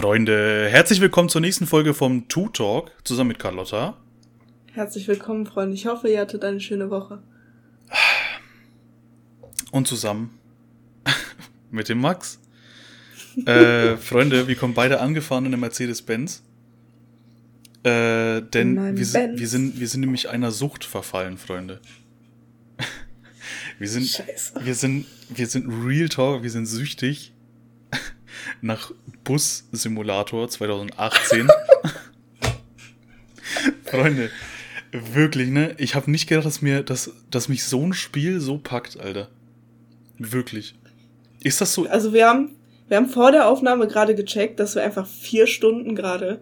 Freunde, herzlich willkommen zur nächsten Folge vom Two Talk zusammen mit Carlotta. Herzlich willkommen, Freunde. Ich hoffe, ihr hattet eine schöne Woche. Und zusammen mit dem Max. äh, Freunde, wir kommen beide angefahren in der Mercedes-Benz. Äh, denn wir sind, wir, sind, wir sind nämlich einer Sucht verfallen, Freunde. wir sind, Scheiße. wir sind, wir sind Real Talk, wir sind süchtig nach Bus-Simulator 2018. Freunde, wirklich, ne? Ich habe nicht gedacht, dass mir, dass, dass mich so ein Spiel so packt, Alter. Wirklich. Ist das so? Also wir haben, wir haben vor der Aufnahme gerade gecheckt, dass wir einfach vier Stunden gerade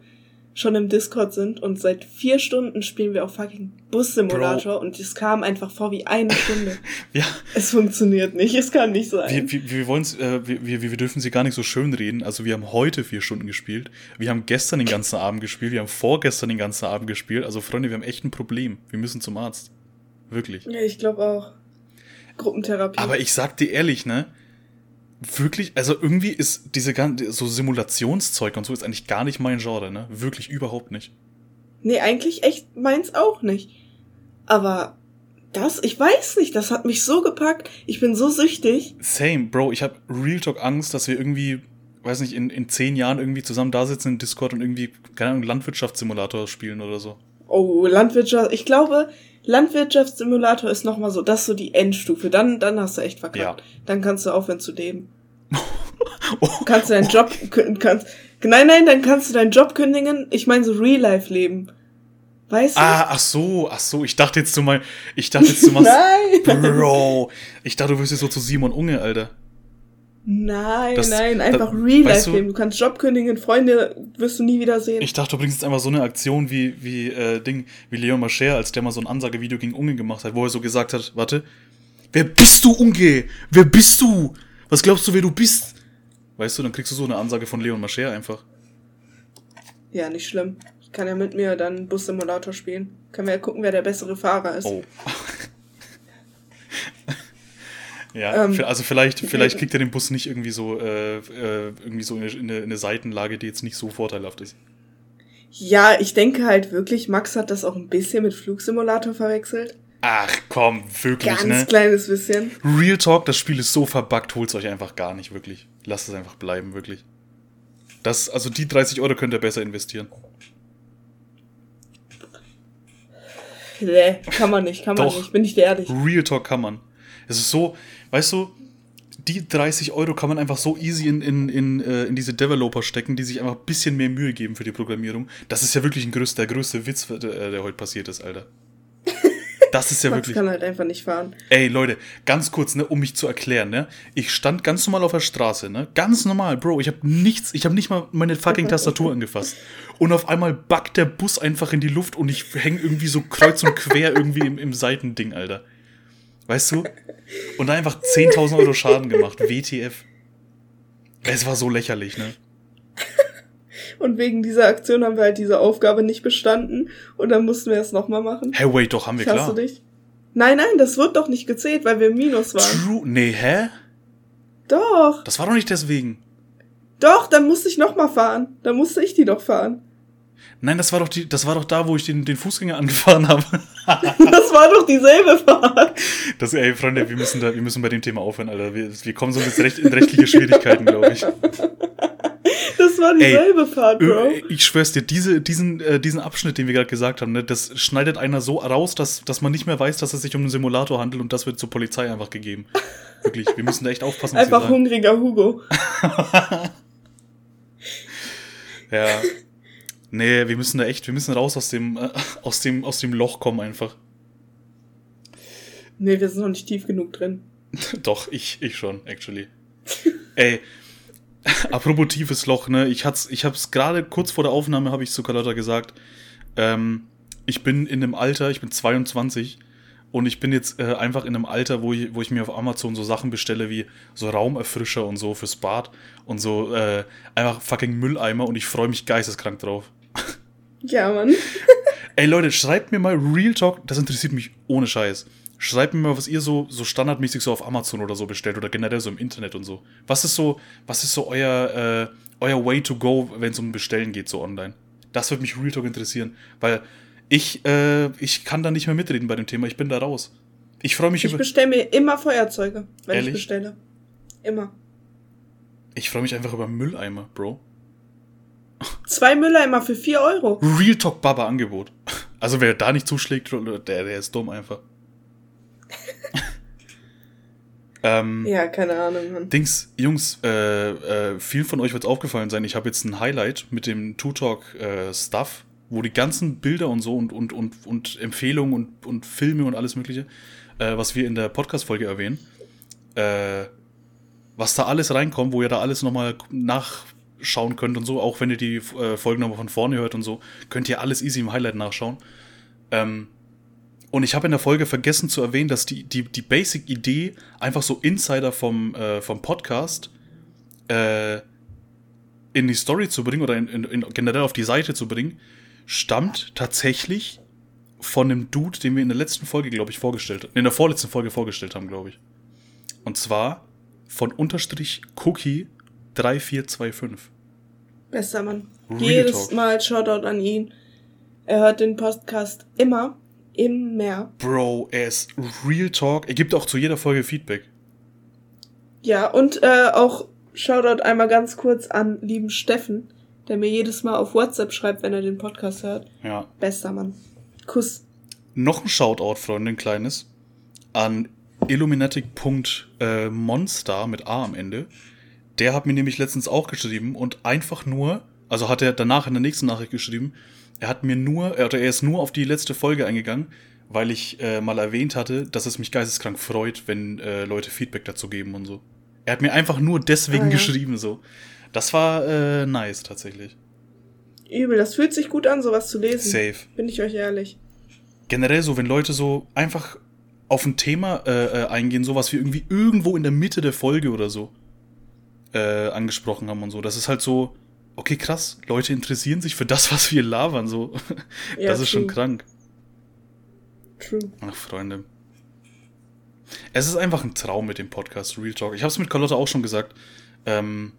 schon im Discord sind und seit vier Stunden spielen wir auf fucking Bus-Simulator und es kam einfach vor wie eine Stunde. ja. Es funktioniert nicht, es kann nicht sein. Wir, wir, wir, wollen's, äh, wir, wir, wir dürfen sie gar nicht so schön reden. Also wir haben heute vier Stunden gespielt, wir haben gestern den ganzen Abend gespielt, wir haben vorgestern den ganzen Abend gespielt. Also Freunde, wir haben echt ein Problem. Wir müssen zum Arzt. Wirklich. Ja, ich glaube auch. Gruppentherapie. Aber ich sag dir ehrlich, ne? Wirklich, also irgendwie ist diese ganze, so Simulationszeug und so ist eigentlich gar nicht mein Genre, ne? Wirklich überhaupt nicht. Nee, eigentlich echt meins auch nicht. Aber das, ich weiß nicht, das hat mich so gepackt. Ich bin so süchtig. Same, Bro, ich habe Real Talk Angst, dass wir irgendwie, weiß nicht, in, in zehn Jahren irgendwie zusammen da sitzen in Discord und irgendwie, keine Ahnung, Landwirtschaftssimulator spielen oder so. Oh, Landwirtschaft, ich glaube, Landwirtschaftssimulator ist nochmal so, das ist so die Endstufe. Dann, dann hast du echt verkackt. Ja. Dann kannst du aufhören zu leben. oh. Kannst du deinen Job, kannst, nein, nein, dann kannst du deinen Job kündigen. Ich meine so Real-Life-Leben. Weißt du? Ah, ach so, ach so. Ich dachte jetzt du mal, ich dachte jetzt du machst, nein. Bro. Ich dachte, du wirst jetzt so zu Simon Unge, Alter. Nein, das, nein, einfach Real Life Leben. Du, du kannst Job kündigen, Freunde wirst du nie wieder sehen. Ich dachte, jetzt einfach so eine Aktion wie, wie, äh, Ding, wie Leon Mascher, als der mal so ein Ansagevideo gegen Unge gemacht hat, wo er so gesagt hat, warte, wer bist du, Unge? Wer bist du? Was glaubst du, wer du bist? Weißt du, dann kriegst du so eine Ansage von Leon Mascher einfach. Ja, nicht schlimm. Ich kann ja mit mir dann Bus-Simulator spielen. Können wir ja gucken, wer der bessere Fahrer ist. Oh. Ja, ähm, also vielleicht, vielleicht kriegt er den Bus nicht irgendwie so, äh, äh, irgendwie so in eine, in eine Seitenlage, die jetzt nicht so vorteilhaft ist. Ja, ich denke halt wirklich, Max hat das auch ein bisschen mit Flugsimulator verwechselt. Ach komm, wirklich, Ganz ne? Ganz kleines bisschen. Real Talk, das Spiel ist so verbuggt, holt's euch einfach gar nicht, wirklich. Lasst es einfach bleiben, wirklich. Das, also die 30 Euro könnt ihr besser investieren. Nee, kann man nicht, kann man Doch, nicht, bin ich ehrlich. Real Talk kann man. Es ist so, weißt du, die 30 Euro kann man einfach so easy in, in, in, äh, in diese Developer stecken, die sich einfach ein bisschen mehr Mühe geben für die Programmierung. Das ist ja wirklich ein größter, der größte Witz, der, äh, der heute passiert ist, Alter. Das ist ja Max wirklich. kann halt einfach nicht fahren. Ey, Leute, ganz kurz, ne, um mich zu erklären, ne? Ich stand ganz normal auf der Straße, ne? Ganz normal, Bro. Ich habe nichts, ich habe nicht mal meine fucking Tastatur angefasst. Und auf einmal backt der Bus einfach in die Luft und ich hänge irgendwie so kreuz und quer irgendwie im, im Seitending, Alter. Weißt du? Und einfach 10.000 Euro Schaden gemacht. WTF. Es war so lächerlich, ne? Und wegen dieser Aktion haben wir halt diese Aufgabe nicht bestanden und dann mussten wir es nochmal machen. Hey, wait, doch, haben wir klar. du dich? Nein, nein, das wird doch nicht gezählt, weil wir im Minus waren. True? Nee, hä? Doch. Das war doch nicht deswegen. Doch, dann musste ich nochmal fahren. Dann musste ich die doch fahren. Nein, das war doch die, das war doch da, wo ich den, den Fußgänger angefahren habe. das war doch dieselbe Fahrt. Das, ey, Freunde, wir müssen da, wir müssen bei dem Thema aufhören, Alter. Wir, wir kommen so jetzt recht, in rechtliche Schwierigkeiten, glaube ich. Das war dieselbe ey, Fahrt, Bro. Ich schwör's dir, diese, diesen, äh, diesen Abschnitt, den wir gerade gesagt haben, ne, das schneidet einer so raus, dass, dass man nicht mehr weiß, dass es sich um einen Simulator handelt und das wird zur Polizei einfach gegeben. Wirklich, wir müssen da echt aufpassen. Einfach hungriger Hugo. ja. Nee, wir müssen da echt, wir müssen raus aus dem, äh, aus dem, aus dem Loch kommen einfach. Nee, wir sind noch nicht tief genug drin. Doch, ich, ich schon, actually. Ey, apropos tiefes Loch, ne? Ich, hat's, ich hab's gerade kurz vor der Aufnahme, habe ich zu Carlotta gesagt, ähm, ich bin in einem Alter, ich bin 22 und ich bin jetzt äh, einfach in einem Alter, wo ich, wo ich mir auf Amazon so Sachen bestelle wie so Raumerfrischer und so fürs Bad und so äh, einfach fucking Mülleimer und ich freue mich geisteskrank drauf. Ja, Mann. Ey Leute, schreibt mir mal Real Talk, das interessiert mich ohne Scheiß. Schreibt mir mal, was ihr so, so standardmäßig so auf Amazon oder so bestellt oder generell so im Internet und so. Was ist so, was ist so euer, äh, euer Way to go, wenn es um Bestellen geht, so online? Das würde mich Real Talk interessieren, weil ich, äh, ich kann da nicht mehr mitreden bei dem Thema. Ich bin da raus. Ich freue mich ich über. Ich bestelle mir immer Feuerzeuge, wenn Ehrlich? ich bestelle. Immer. Ich freue mich einfach über Mülleimer, Bro. Zwei Mülleimer für 4 Euro. Real Talk Baba Angebot. Also wer da nicht zuschlägt, der, der ist dumm einfach. ähm, ja, keine Ahnung. Mann. Dings, Jungs, äh, äh, vielen von euch wird es aufgefallen sein, ich habe jetzt ein Highlight mit dem Two Talk äh, Stuff, wo die ganzen Bilder und so und, und, und, und Empfehlungen und, und Filme und alles mögliche, äh, was wir in der Podcast-Folge erwähnen, äh, was da alles reinkommt, wo ihr da alles nochmal nachschauen könnt und so, auch wenn ihr die äh, Folgen nochmal von vorne hört und so, könnt ihr alles easy im Highlight nachschauen. Ähm, und ich habe in der Folge vergessen zu erwähnen, dass die, die, die Basic-Idee, einfach so Insider vom, äh, vom Podcast äh, in die Story zu bringen oder in, in, in generell auf die Seite zu bringen, stammt tatsächlich von einem Dude, den wir in der letzten Folge, glaube ich, vorgestellt haben. In der vorletzten Folge vorgestellt haben, glaube ich. Und zwar von unterstrich Cookie 3425. Bester Mann. Real Jedes Talk. Mal Shoutout an ihn. Er hört den Podcast immer, immer. Bro, er ist Real Talk. Er gibt auch zu jeder Folge Feedback. Ja, und äh, auch Shoutout einmal ganz kurz an lieben Steffen, der mir jedes Mal auf WhatsApp schreibt, wenn er den Podcast hört. Ja. Bester Mann. Kuss. Noch ein Shoutout, Freunde, ein kleines, an Illuminatic.monster äh, mit A am Ende. Der hat mir nämlich letztens auch geschrieben und einfach nur, also hat er danach in der nächsten Nachricht geschrieben, er hat mir nur, oder er ist nur auf die letzte Folge eingegangen, weil ich äh, mal erwähnt hatte, dass es mich geisteskrank freut, wenn äh, Leute Feedback dazu geben und so. Er hat mir einfach nur deswegen ah, ja. geschrieben, so. Das war äh, nice, tatsächlich. Übel, das fühlt sich gut an, sowas zu lesen. Safe. Bin ich euch ehrlich. Generell so, wenn Leute so einfach auf ein Thema äh, äh, eingehen, sowas wie irgendwie irgendwo in der Mitte der Folge oder so äh, angesprochen haben und so. Das ist halt so, okay, krass, Leute interessieren sich für das, was wir labern, so. Ja, das ist true. schon krank. True. Ach, Freunde. Es ist einfach ein Traum mit dem Podcast, Real Talk. Ich habe es mit Carlotta auch schon gesagt. Ähm,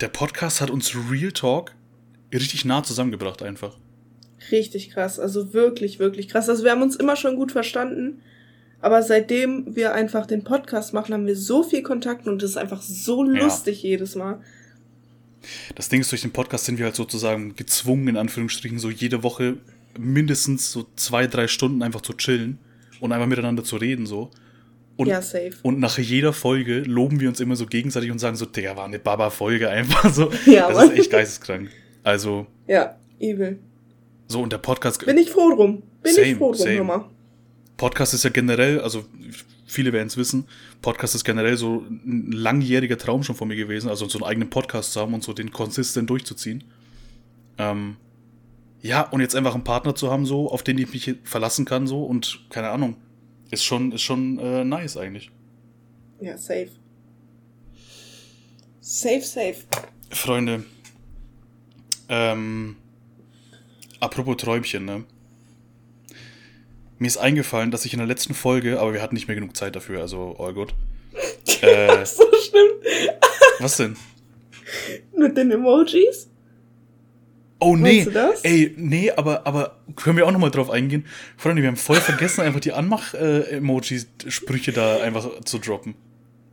der Podcast hat uns Real Talk richtig nah zusammengebracht, einfach. Richtig krass, also wirklich, wirklich krass. Also wir haben uns immer schon gut verstanden, aber seitdem wir einfach den Podcast machen, haben wir so viel Kontakt und es ist einfach so lustig ja. jedes Mal. Das Ding ist, durch den Podcast sind wir halt sozusagen gezwungen, in Anführungsstrichen, so jede Woche mindestens so zwei, drei Stunden einfach zu chillen und einfach miteinander zu reden, so. Und, ja, safe. Und nach jeder Folge loben wir uns immer so gegenseitig und sagen so, der war eine Baba-Folge einfach so. Ja, das Mann. ist echt geisteskrank. Also. Ja, evil. So, und der Podcast. Bin ich froh drum. Bin same, ich froh drum, Mama. Podcast ist ja generell, also viele werden es wissen, Podcast ist generell so ein langjähriger Traum schon von mir gewesen, also so einen eigenen Podcast zu haben und so den konsistent durchzuziehen. Ähm, ja, und jetzt einfach einen Partner zu haben, so, auf den ich mich verlassen kann, so, und keine Ahnung, ist schon, ist schon äh, nice eigentlich. Ja, safe. Safe, safe. Freunde, ähm, Apropos Träumchen, ne? Mir ist eingefallen, dass ich in der letzten Folge, aber wir hatten nicht mehr genug Zeit dafür, also all good. Äh, so schlimm. was denn? Mit den Emojis? Oh nee, ey, nee, aber, aber können wir auch nochmal drauf eingehen? Freunde, wir haben voll vergessen, einfach die Anmach-Emojis-Sprüche da einfach zu droppen.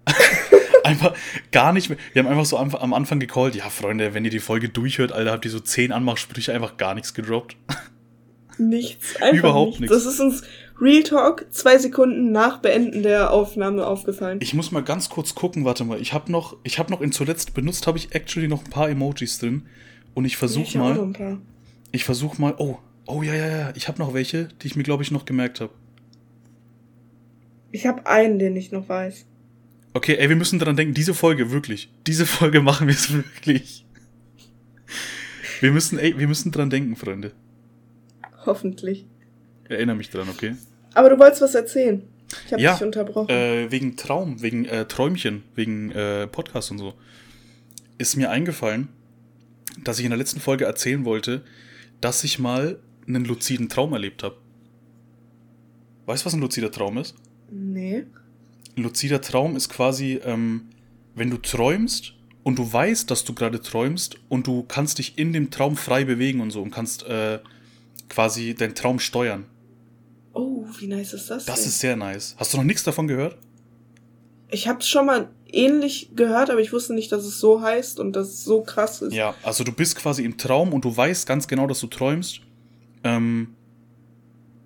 einfach gar nicht mehr. Wir haben einfach so am, am Anfang gecallt, ja, Freunde, wenn ihr die Folge durchhört, Alter, habt ihr so zehn Anmachsprüche einfach gar nichts gedroppt. Nichts, einfach Überhaupt nichts. Das ist uns Real Talk zwei Sekunden nach Beenden der Aufnahme aufgefallen. Ich muss mal ganz kurz gucken, warte mal. Ich habe noch, ich habe noch in zuletzt benutzt, habe ich actually noch ein paar Emojis drin und ich versuche ja, mal. Ich versuche mal. Oh, oh ja ja ja. Ich habe noch welche, die ich mir glaube ich noch gemerkt habe. Ich habe einen, den ich noch weiß. Okay, ey, wir müssen dran denken, diese Folge, wirklich. Diese Folge machen wir es wirklich. Wir müssen, ey, wir müssen dran denken, Freunde. Hoffentlich. Erinnere mich dran, okay? Aber du wolltest was erzählen. Ich habe ja, dich unterbrochen. Äh, wegen Traum, wegen äh, Träumchen, wegen äh, Podcast und so. Ist mir eingefallen, dass ich in der letzten Folge erzählen wollte, dass ich mal einen luziden Traum erlebt habe. Weißt du, was ein luzider Traum ist? Nee. Ein luzider Traum ist quasi, ähm, wenn du träumst und du weißt, dass du gerade träumst und du kannst dich in dem Traum frei bewegen und so und kannst äh, quasi deinen Traum steuern. Oh, wie nice ist das? Das denn? ist sehr nice. Hast du noch nichts davon gehört? Ich habe schon mal ähnlich gehört, aber ich wusste nicht, dass es so heißt und dass es so krass ist. Ja, also du bist quasi im Traum und du weißt ganz genau, dass du träumst. Ähm,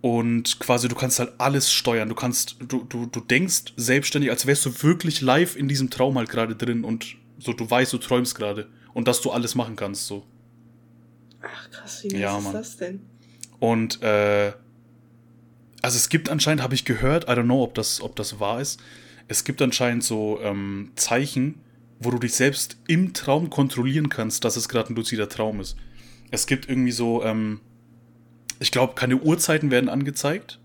und quasi du kannst halt alles steuern. Du kannst, du, du, du denkst selbstständig, als wärst du wirklich live in diesem Traum halt gerade drin und so, du weißt, du träumst gerade. Und dass du alles machen kannst, so. Ach krass, wie ja, ist das denn? Und äh, also es gibt anscheinend, habe ich gehört, I don't know, ob das, ob das wahr ist, es gibt anscheinend so ähm, Zeichen, wo du dich selbst im Traum kontrollieren kannst, dass es gerade ein luzider Traum ist. Es gibt irgendwie so, ähm, ich glaube, keine Uhrzeiten werden angezeigt.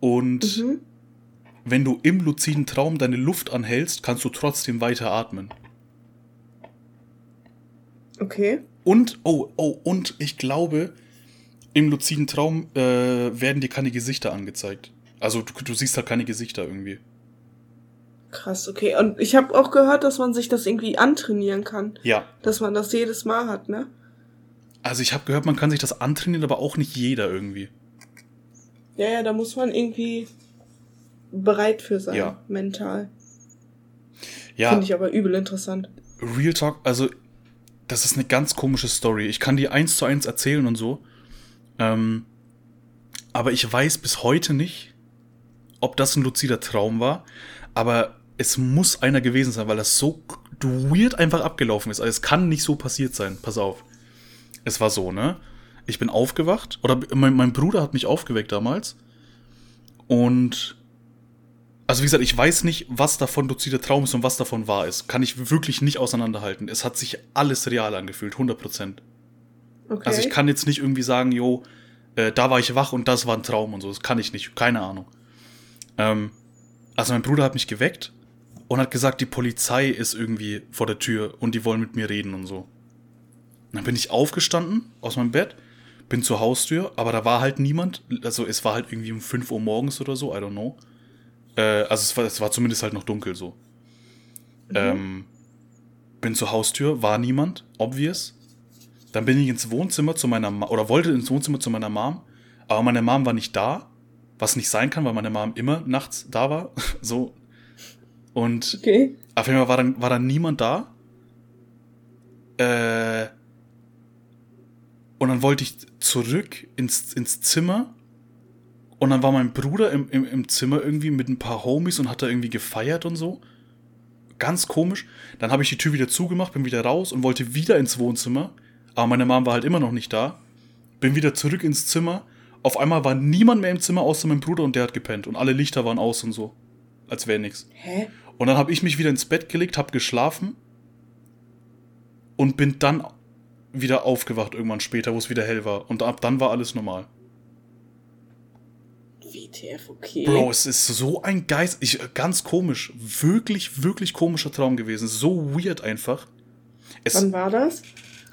Und mhm. wenn du im luziden Traum deine Luft anhältst, kannst du trotzdem weiter atmen. Okay. Und, oh, oh, und ich glaube, im luziden Traum äh, werden dir keine Gesichter angezeigt. Also du, du siehst halt keine Gesichter irgendwie. Krass, okay. Und ich habe auch gehört, dass man sich das irgendwie antrainieren kann. Ja. Dass man das jedes Mal hat, ne? Also ich habe gehört, man kann sich das antrainieren, aber auch nicht jeder irgendwie. Ja, ja, da muss man irgendwie bereit für sein, ja. mental. Ja. Finde ich aber übel interessant. Real Talk, also das ist eine ganz komische Story. Ich kann die eins zu eins erzählen und so. Ähm, aber ich weiß bis heute nicht, ob das ein luzider Traum war, aber es muss einer gewesen sein, weil das so weird einfach abgelaufen ist. Also es kann nicht so passiert sein. Pass auf. Es war so, ne? Ich bin aufgewacht, oder mein, mein Bruder hat mich aufgeweckt damals. Und also wie gesagt, ich weiß nicht, was davon luzide Traum ist und was davon wahr ist. Kann ich wirklich nicht auseinanderhalten. Es hat sich alles real angefühlt, 100%. Okay. Also ich kann jetzt nicht irgendwie sagen, jo, äh, da war ich wach und das war ein Traum und so. Das kann ich nicht, keine Ahnung. Ähm, also mein Bruder hat mich geweckt und hat gesagt, die Polizei ist irgendwie vor der Tür und die wollen mit mir reden und so. Und dann bin ich aufgestanden aus meinem Bett, bin zur Haustür, aber da war halt niemand. Also es war halt irgendwie um 5 Uhr morgens oder so, I don't know. Äh, also es war, es war zumindest halt noch dunkel so. Mhm. Ähm, bin zur Haustür, war niemand, obvious. Dann bin ich ins Wohnzimmer zu meiner Ma oder wollte ins Wohnzimmer zu meiner Mom, aber meine Mom war nicht da. Was nicht sein kann, weil meine Mom immer nachts da war. so. Und okay. auf jeden Fall war dann, war dann niemand da. Äh, und dann wollte ich zurück ins, ins Zimmer. Und dann war mein Bruder im, im, im Zimmer irgendwie mit ein paar Homies und hat da irgendwie gefeiert und so. Ganz komisch. Dann habe ich die Tür wieder zugemacht, bin wieder raus und wollte wieder ins Wohnzimmer. Aber meine Mom war halt immer noch nicht da. Bin wieder zurück ins Zimmer auf einmal war niemand mehr im Zimmer außer mein Bruder und der hat gepennt und alle Lichter waren aus und so. Als wäre nichts. Hä? Und dann habe ich mich wieder ins Bett gelegt, habe geschlafen und bin dann wieder aufgewacht irgendwann später, wo es wieder hell war. Und ab dann war alles normal. WTF, okay. Bro, es ist so ein Geist. Ich, ganz komisch. Wirklich, wirklich komischer Traum gewesen. So weird einfach. Es, Wann war das?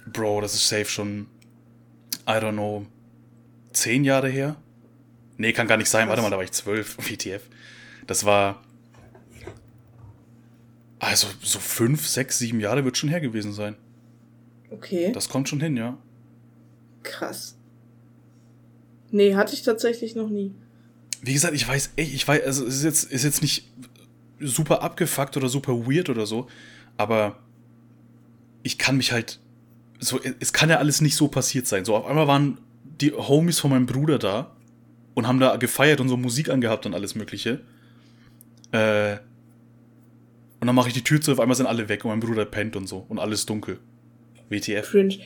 Bro, das ist safe schon. I don't know zehn Jahre her. Nee, kann gar nicht sein. Was? Warte mal, da war ich zwölf. WTF. Das war. Also, so fünf, sechs, sieben Jahre wird schon her gewesen sein. Okay. Das kommt schon hin, ja. Krass. Nee, hatte ich tatsächlich noch nie. Wie gesagt, ich weiß, ey, ich weiß, also es ist jetzt, ist jetzt nicht super abgefuckt oder super weird oder so, aber ich kann mich halt so, es kann ja alles nicht so passiert sein. So, auf einmal waren die Homies von meinem Bruder da und haben da gefeiert und so Musik angehabt und alles Mögliche. Äh, und dann mache ich die Tür zu, auf einmal sind alle weg und mein Bruder pennt und so und alles dunkel. WTF. Cringe.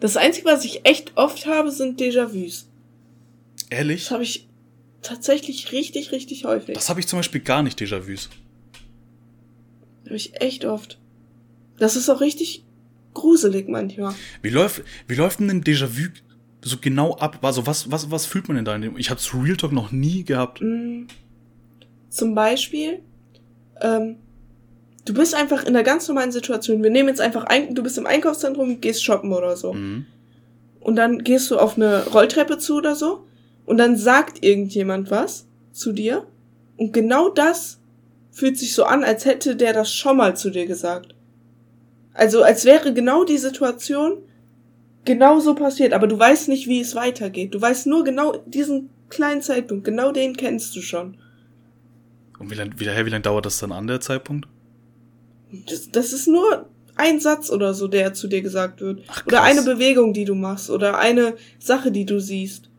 Das Einzige, was ich echt oft habe, sind Déjà-vus. Ehrlich? Das habe ich tatsächlich richtig, richtig häufig. Das habe ich zum Beispiel gar nicht, Déjà-vus. Habe ich echt oft. Das ist auch richtig gruselig manchmal. Wie läuft, wie läuft denn ein Déjà-vu so genau ab? Also was, was, was fühlt man denn da? In dem? Ich habe Real Talk noch nie gehabt. Mm. Zum Beispiel, ähm, du bist einfach in einer ganz normalen Situation. Wir nehmen jetzt einfach ein, du bist im Einkaufszentrum, gehst shoppen oder so. Mhm. Und dann gehst du auf eine Rolltreppe zu oder so. Und dann sagt irgendjemand was zu dir. Und genau das fühlt sich so an, als hätte der das schon mal zu dir gesagt. Also als wäre genau die Situation genau so passiert, aber du weißt nicht, wie es weitergeht. Du weißt nur genau diesen kleinen Zeitpunkt, genau den kennst du schon. Und wie lange wie, wie lang dauert das dann an, der Zeitpunkt? Das, das ist nur ein Satz oder so, der zu dir gesagt wird. Ach, oder eine Bewegung, die du machst. Oder eine Sache, die du siehst.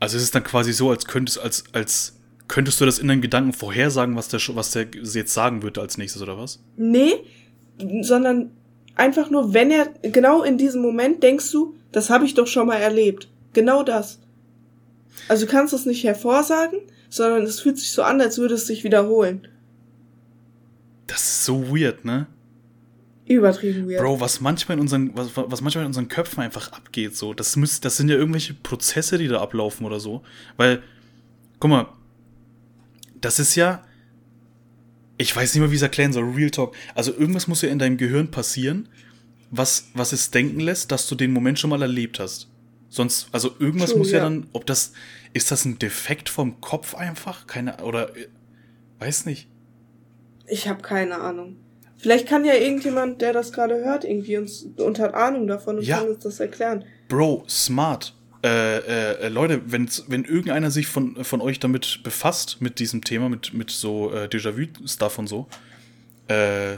Also ist es dann quasi so, als könntest, als, als könntest du das in deinen Gedanken vorhersagen, was der, was der jetzt sagen würde als nächstes, oder was? Nee, sondern einfach nur, wenn er, genau in diesem Moment denkst du, das habe ich doch schon mal erlebt. Genau das. Also du kannst es nicht hervorsagen, sondern es fühlt sich so an, als würde es sich wiederholen. Das ist so weird, ne? Übertrieben weird. Bro, was manchmal in unseren, was, was manchmal in unseren Köpfen einfach abgeht, so, das müß, das sind ja irgendwelche Prozesse, die da ablaufen oder so. Weil, guck mal, das ist ja, ich weiß nicht mehr, wie ich es erklären soll, Real Talk. Also irgendwas muss ja in deinem Gehirn passieren, was, was es denken lässt, dass du den Moment schon mal erlebt hast. Sonst, also irgendwas True, muss ja, ja, dann, ob das, ist das ein Defekt vom Kopf einfach? Keine, oder, weiß nicht. Ich habe keine Ahnung. Vielleicht kann ja irgendjemand, der das gerade hört, irgendwie uns und hat Ahnung davon und ja. kann uns das erklären. Bro, smart. Äh, äh, Leute, wenn, wenn irgendeiner sich von, von euch damit befasst, mit diesem Thema, mit, mit so äh, Déjà-vu-Stuff und so, äh,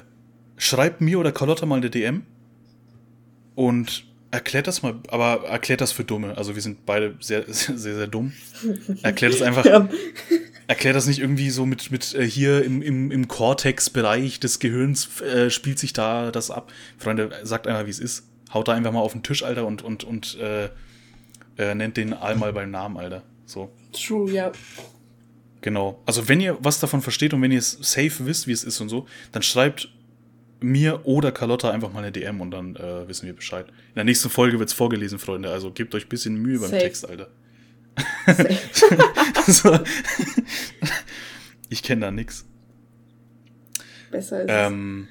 schreibt mir oder Carlotta mal eine DM und erklärt das mal, aber erklärt das für Dumme. Also wir sind beide sehr, sehr, sehr, sehr dumm. Erklärt das einfach. Ja. Erklärt das nicht irgendwie so mit, mit äh, hier im, im, im Cortex-Bereich des Gehirns äh, spielt sich da das ab. Freunde, sagt einfach, wie es ist. Haut da einfach mal auf den Tisch, Alter, und, und, und äh, äh, nennt den All mal beim Namen, Alter. So. True, ja. Genau. Also wenn ihr was davon versteht und wenn ihr es safe wisst, wie es ist und so, dann schreibt mir oder Carlotta einfach mal eine DM und dann äh, wissen wir Bescheid. In der nächsten Folge wird es vorgelesen, Freunde. Also gebt euch ein bisschen Mühe beim safe. Text, Alter. so. Ich kenne da nix. Besser ist ähm,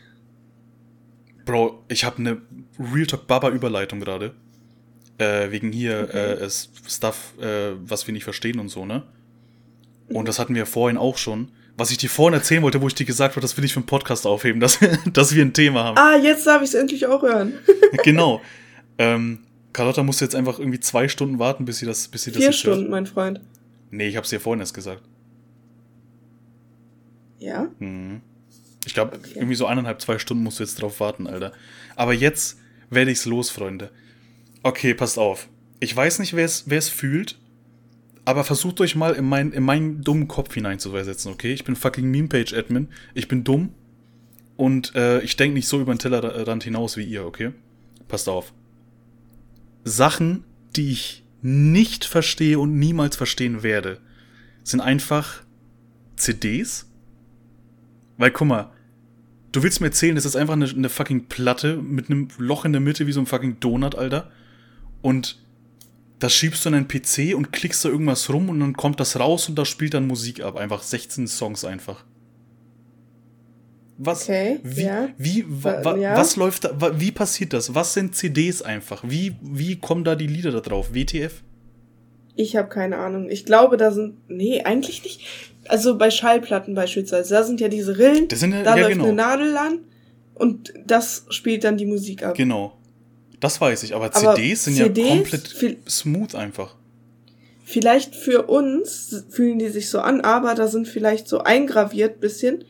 Bro, ich habe eine Real Talk Baba Überleitung gerade. Äh, wegen hier okay. äh, Stuff, äh, was wir nicht verstehen und so, ne? Und das hatten wir vorhin auch schon. Was ich dir vorhin erzählen wollte, wo ich dir gesagt habe, das will ich für einen Podcast aufheben, dass, dass wir ein Thema haben. Ah, jetzt darf ich es endlich auch hören. genau. Ähm, Carlotta musste jetzt einfach irgendwie zwei Stunden warten, bis sie das, bis sie Vier das Stunden, hört. mein Freund. Nee, ich hab's dir vorhin erst gesagt. Ja? Mhm. Ich glaube, okay. irgendwie so eineinhalb, zwei Stunden musst du jetzt drauf warten, Alter. Aber jetzt werde ich's los, Freunde. Okay, passt auf. Ich weiß nicht, wer es fühlt, aber versucht euch mal in, mein, in meinen dummen Kopf hineinzuversetzen, okay? Ich bin fucking Meme-Page-Admin. Ich bin dumm. Und äh, ich denke nicht so über den Tellerrand hinaus wie ihr, okay? Passt auf. Sachen, die ich nicht verstehe und niemals verstehen werde, sind einfach CDs. Weil, guck mal, du willst mir erzählen, das ist einfach eine, eine fucking Platte mit einem Loch in der Mitte wie so ein fucking Donut, Alter und das schiebst du in einen PC und klickst da irgendwas rum und dann kommt das raus und da spielt dann Musik ab. Einfach 16 Songs einfach. Was? Okay, wie, ja. wie, wa, wa, ja. was läuft da, wie passiert das? Was sind CDs einfach? Wie, wie kommen da die Lieder da drauf? WTF? Ich habe keine Ahnung. Ich glaube, da sind, nee, eigentlich nicht. Also bei Schallplatten beispielsweise, da sind ja diese Rillen, das sind ja, da ja, läuft genau. eine Nadel an und das spielt dann die Musik ab. Genau. Das weiß ich, aber, aber CDs sind CDs ja komplett smooth einfach. Vielleicht für uns fühlen die sich so an, aber da sind vielleicht so eingraviert bisschen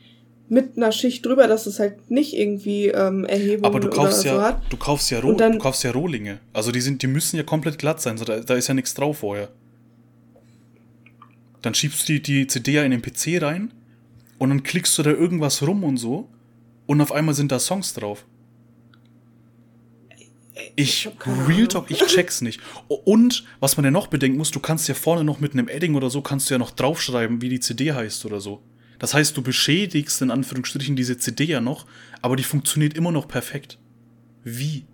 mit einer Schicht drüber, dass es halt nicht irgendwie ähm, Erhebungen Aber du kaufst oder ja, hat. du kaufst ja, Roh, dann, du kaufst ja Rohlinge. Also die sind, die müssen ja komplett glatt sein, so da, da ist ja nichts drauf vorher. Dann schiebst du die, die CD ja in den PC rein und dann klickst du da irgendwas rum und so und auf einmal sind da Songs drauf. Ich, Real Talk, ich check's nicht. Und, was man ja noch bedenken muss, du kannst ja vorne noch mit einem Edding oder so, kannst du ja noch draufschreiben, wie die CD heißt oder so. Das heißt, du beschädigst in Anführungsstrichen diese CD ja noch, aber die funktioniert immer noch perfekt. Wie?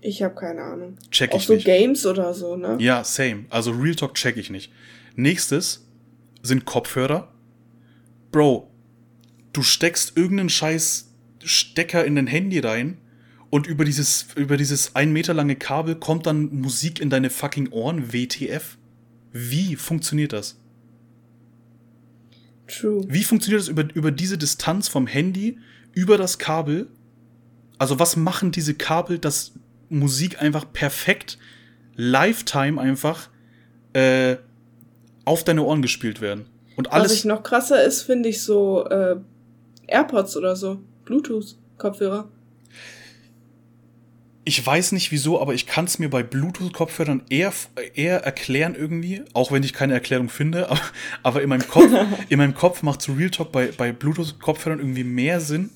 Ich habe keine Ahnung. Check ich Auch so nicht. Games oder so, ne? Ja, same. Also Real Talk check ich nicht. Nächstes sind Kopfhörer. Bro, du steckst irgendeinen scheiß Stecker in dein Handy rein und über dieses, über dieses ein Meter lange Kabel kommt dann Musik in deine fucking Ohren, WTF? Wie funktioniert das? True. Wie funktioniert das über, über diese Distanz vom Handy, über das Kabel Also was machen diese Kabel, dass Musik einfach perfekt, Lifetime einfach äh, auf deine Ohren gespielt werden? Und alles. Was ich noch krasser ist, finde ich so äh, AirPods oder so, Bluetooth-Kopfhörer. Ich weiß nicht wieso, aber ich kann es mir bei Bluetooth-Kopfhörern eher, eher erklären irgendwie, auch wenn ich keine Erklärung finde, aber, aber in meinem Kopf, in meinem Kopf macht so Real Talk bei, bei Bluetooth-Kopfhörern irgendwie mehr Sinn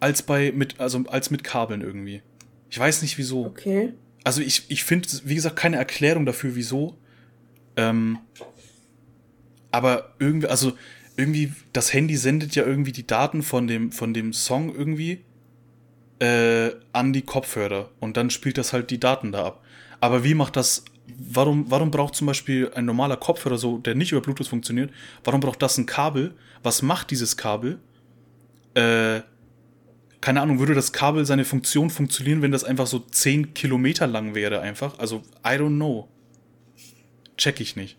als bei mit, also als mit Kabeln irgendwie. Ich weiß nicht wieso. Okay. Also ich, ich finde, wie gesagt, keine Erklärung dafür, wieso. Ähm, aber irgendwie, also irgendwie, das Handy sendet ja irgendwie die Daten von dem, von dem Song irgendwie äh, an die Kopfhörer und dann spielt das halt die Daten da ab. Aber wie macht das, warum, warum braucht zum Beispiel ein normaler Kopfhörer so, der nicht über Bluetooth funktioniert, warum braucht das ein Kabel? Was macht dieses Kabel? Äh, keine Ahnung, würde das Kabel seine Funktion funktionieren, wenn das einfach so 10 Kilometer lang wäre einfach? Also, I don't know. Check ich nicht.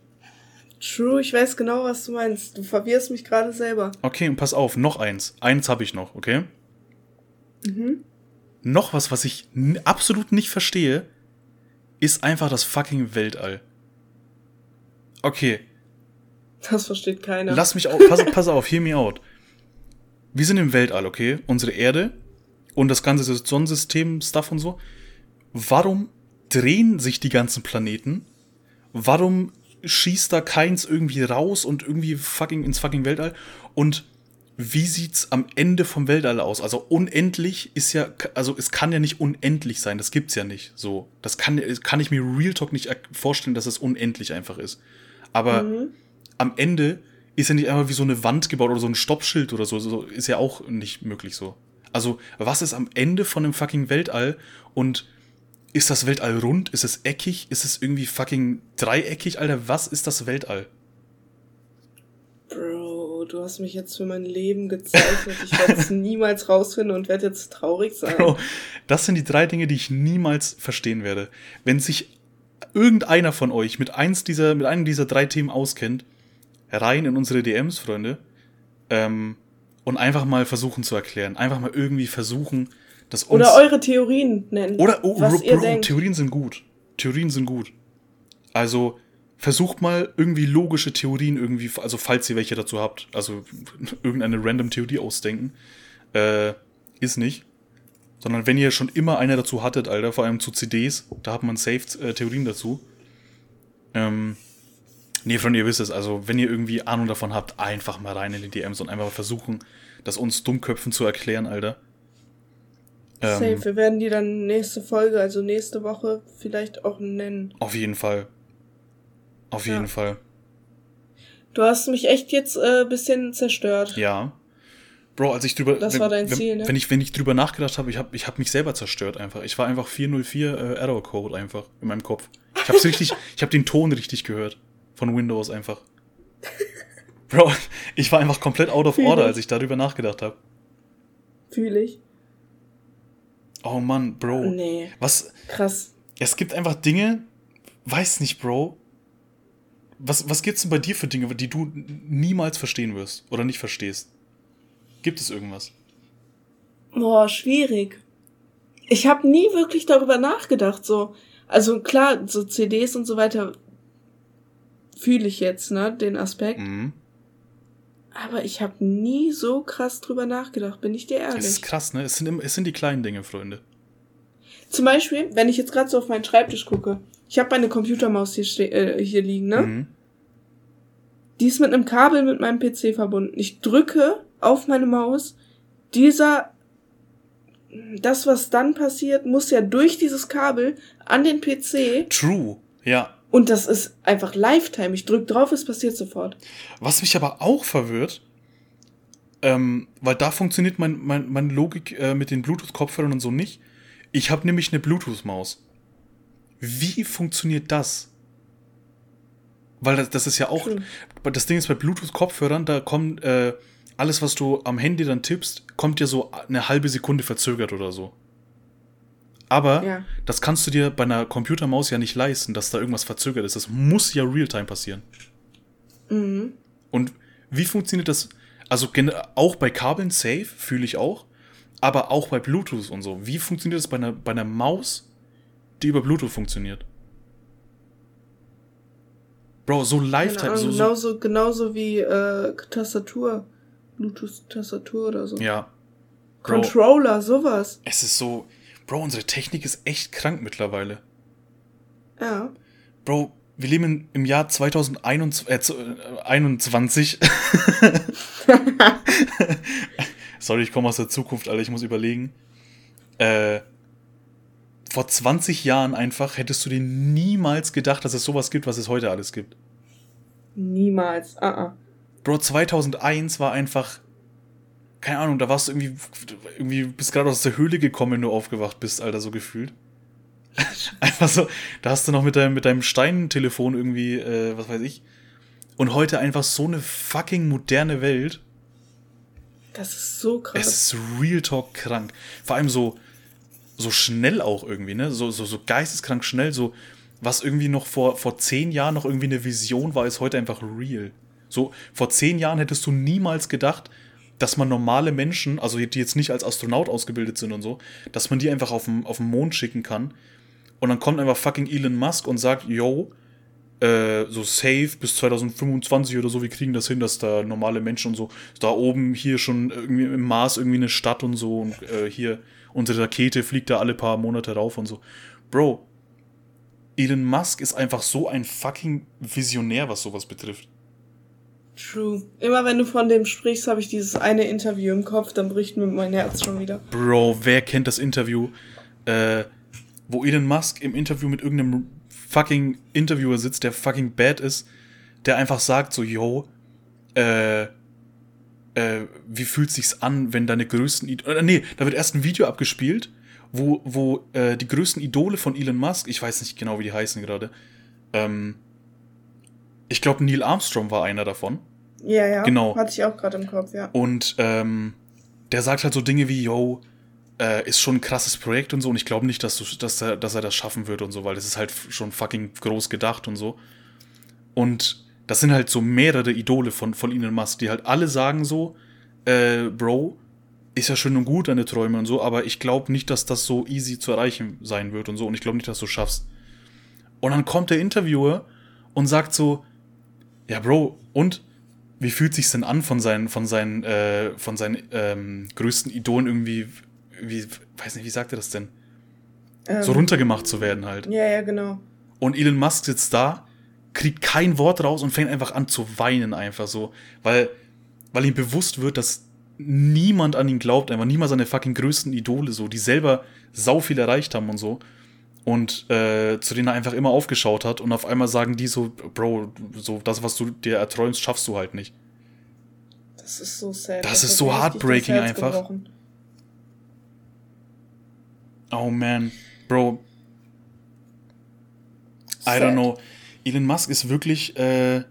True, ich weiß genau, was du meinst. Du verwirrst mich gerade selber. Okay, und pass auf, noch eins. Eins habe ich noch, okay? Mhm. Noch was, was ich absolut nicht verstehe, ist einfach das fucking Weltall. Okay. Das versteht keiner. Lass mich auf, pass, pass auf, hear me out. Wir sind im Weltall, okay? Unsere Erde und das ganze Sonnensystem, Stuff und so. Warum drehen sich die ganzen Planeten? Warum schießt da keins irgendwie raus und irgendwie fucking ins fucking Weltall? Und wie sieht's am Ende vom Weltall aus? Also unendlich ist ja, also es kann ja nicht unendlich sein, das gibt's ja nicht. So, das kann, kann ich mir Real Talk nicht vorstellen, dass es unendlich einfach ist. Aber mhm. am Ende ist ja nicht einfach wie so eine Wand gebaut oder so ein Stoppschild oder so, so ist ja auch nicht möglich so. Also, was ist am Ende von dem fucking Weltall und ist das Weltall rund? Ist es eckig? Ist es irgendwie fucking dreieckig, Alter? Was ist das Weltall? Du hast mich jetzt für mein Leben gezeichnet. Ich werde es niemals rausfinden und werde jetzt traurig sein. Bro, das sind die drei Dinge, die ich niemals verstehen werde. Wenn sich irgendeiner von euch mit eins dieser, mit einem dieser drei Themen auskennt, rein in unsere DMs, Freunde, ähm, und einfach mal versuchen zu erklären. Einfach mal irgendwie versuchen, das uns. Oder eure Theorien nennen. Oder, oh, was Bro, ihr denkt. Theorien sind gut. Theorien sind gut. Also, versucht mal irgendwie logische Theorien irgendwie, also falls ihr welche dazu habt, also irgendeine random Theorie ausdenken, äh, ist nicht. Sondern wenn ihr schon immer eine dazu hattet, Alter, vor allem zu CDs, da hat man safe äh, Theorien dazu. Ähm, nee, Freunde, ihr wisst es, also wenn ihr irgendwie Ahnung davon habt, einfach mal rein in die DMs und einfach mal versuchen, das uns Dummköpfen zu erklären, Alter. Ähm, safe, wir werden die dann nächste Folge, also nächste Woche vielleicht auch nennen. Auf jeden Fall. Auf jeden ja. Fall. Du hast mich echt jetzt ein äh, bisschen zerstört. Ja. Bro, als ich drüber. Das wenn, war dein Ziel, wenn, ne? Wenn ich, wenn ich drüber nachgedacht habe, ich habe ich hab mich selber zerstört einfach. Ich war einfach 404 äh, Error Code einfach in meinem Kopf. Ich hab's richtig, ich habe den Ton richtig gehört. Von Windows einfach. Bro, ich war einfach komplett out of Fühl order, ich. als ich darüber nachgedacht habe. Fühle ich. Oh Mann, Bro. Nee. Was? Krass. Es gibt einfach Dinge, weiß nicht, Bro. Was, was gibt's denn bei dir für Dinge, die du niemals verstehen wirst oder nicht verstehst? Gibt es irgendwas? Boah, schwierig. Ich habe nie wirklich darüber nachgedacht, so. Also klar, so CDs und so weiter fühle ich jetzt, ne, den Aspekt. Mhm. Aber ich habe nie so krass drüber nachgedacht, bin ich dir ehrlich. Das ist krass, ne? Es sind, es sind die kleinen Dinge, Freunde. Zum Beispiel, wenn ich jetzt gerade so auf meinen Schreibtisch gucke, ich habe meine Computermaus hier, äh, hier liegen, ne? Mhm. Die ist mit einem Kabel mit meinem PC verbunden. Ich drücke auf meine Maus. Dieser, das, was dann passiert, muss ja durch dieses Kabel an den PC. True, ja. Und das ist einfach Lifetime. Ich drücke drauf, es passiert sofort. Was mich aber auch verwirrt, ähm, weil da funktioniert mein, mein, meine Logik äh, mit den Bluetooth-Kopfhörern und so nicht. Ich habe nämlich eine Bluetooth-Maus. Wie funktioniert das? Weil das, das ist ja auch. Hm. Das Ding ist bei Bluetooth-Kopfhörern, da kommt äh, alles, was du am Handy dann tippst, kommt ja so eine halbe Sekunde verzögert oder so. Aber ja. das kannst du dir bei einer Computermaus ja nicht leisten, dass da irgendwas verzögert ist. Das muss ja real-time passieren. Mhm. Und wie funktioniert das? Also auch bei Kabeln safe fühle ich auch. aber auch bei Bluetooth und so. Wie funktioniert das bei einer, bei einer Maus, die über Bluetooth funktioniert? Bro, so Lifetime. Ahnung, so, so genauso, genauso wie äh, Tastatur. Bluetooth-Tastatur oder so. Ja. Bro, Controller, sowas. Es ist so. Bro, unsere Technik ist echt krank mittlerweile. Ja. Bro, wir leben im Jahr 2021. Äh, Sorry, ich komme aus der Zukunft, Alter, ich muss überlegen. Äh, vor 20 Jahren einfach hättest du dir niemals gedacht, dass es sowas gibt, was es heute alles gibt. Niemals, ah, uh, -uh. Bro, 2001 war einfach, keine Ahnung, da warst du irgendwie, irgendwie bist gerade aus der Höhle gekommen, wenn du aufgewacht bist, Alter, so gefühlt. einfach so, da hast du noch mit deinem, mit deinem Steintelefon irgendwie, äh, was weiß ich. Und heute einfach so eine fucking moderne Welt. Das ist so krass. Es ist Real Talk krank. Vor allem so, so schnell auch irgendwie, ne? So, so, so geisteskrank schnell, so, was irgendwie noch vor, vor zehn Jahren noch irgendwie eine Vision war, ist heute einfach real. So, vor zehn Jahren hättest du niemals gedacht, dass man normale Menschen, also die jetzt nicht als Astronaut ausgebildet sind und so, dass man die einfach auf den, auf den Mond schicken kann. Und dann kommt einfach fucking Elon Musk und sagt, yo, äh, so safe bis 2025 oder so, wir kriegen das hin, dass da normale Menschen und so, da oben hier schon irgendwie im Mars irgendwie eine Stadt und so und äh, hier unsere Rakete fliegt da alle paar Monate rauf und so. Bro, Elon Musk ist einfach so ein fucking Visionär, was sowas betrifft. True. Immer wenn du von dem sprichst, habe ich dieses eine Interview im Kopf, dann bricht mir mein Herz schon wieder. Bro, wer kennt das Interview, äh, wo Elon Musk im Interview mit irgendeinem fucking Interviewer sitzt, der fucking bad ist, der einfach sagt so, yo, äh, äh, wie fühlt sich's an, wenn deine größten, Id äh, nee, da wird erst ein Video abgespielt, wo, wo äh, die größten Idole von Elon Musk, ich weiß nicht genau, wie die heißen gerade, ähm, ich glaube, Neil Armstrong war einer davon. Ja, ja. Genau. Hatte ich auch gerade im Kopf, ja. Und ähm, der sagt halt so Dinge wie, yo, äh, ist schon ein krasses Projekt und so. Und ich glaube nicht, dass, du, dass, er, dass er das schaffen wird und so, weil das ist halt schon fucking groß gedacht und so. Und das sind halt so mehrere Idole von, von Elon Musk, die halt alle sagen so, äh, Bro, ist ja schön und gut, deine Träume und so, aber ich glaube nicht, dass das so easy zu erreichen sein wird und so. Und ich glaube nicht, dass du schaffst. Und dann kommt der Interviewer und sagt so, ja, Bro, und wie fühlt sich's denn an, von seinen, von seinen, äh, von seinen ähm, größten Idolen irgendwie, wie, weiß nicht, wie sagt er das denn? Ähm, so runtergemacht zu werden halt. Ja, ja, genau. Und Elon Musk sitzt da, kriegt kein Wort raus und fängt einfach an zu weinen, einfach so. Weil, weil ihm bewusst wird, dass niemand an ihn glaubt, einfach niemand seine fucking größten Idole, so, die selber sau viel erreicht haben und so und äh, zu denen er einfach immer aufgeschaut hat und auf einmal sagen die so, Bro, so das, was du dir erträumst, schaffst du halt nicht. Das ist so sad. Das, das ist so heartbreaking einfach. Gebrochen. Oh man, Bro. Sad. I don't know. Elon Musk ist wirklich äh,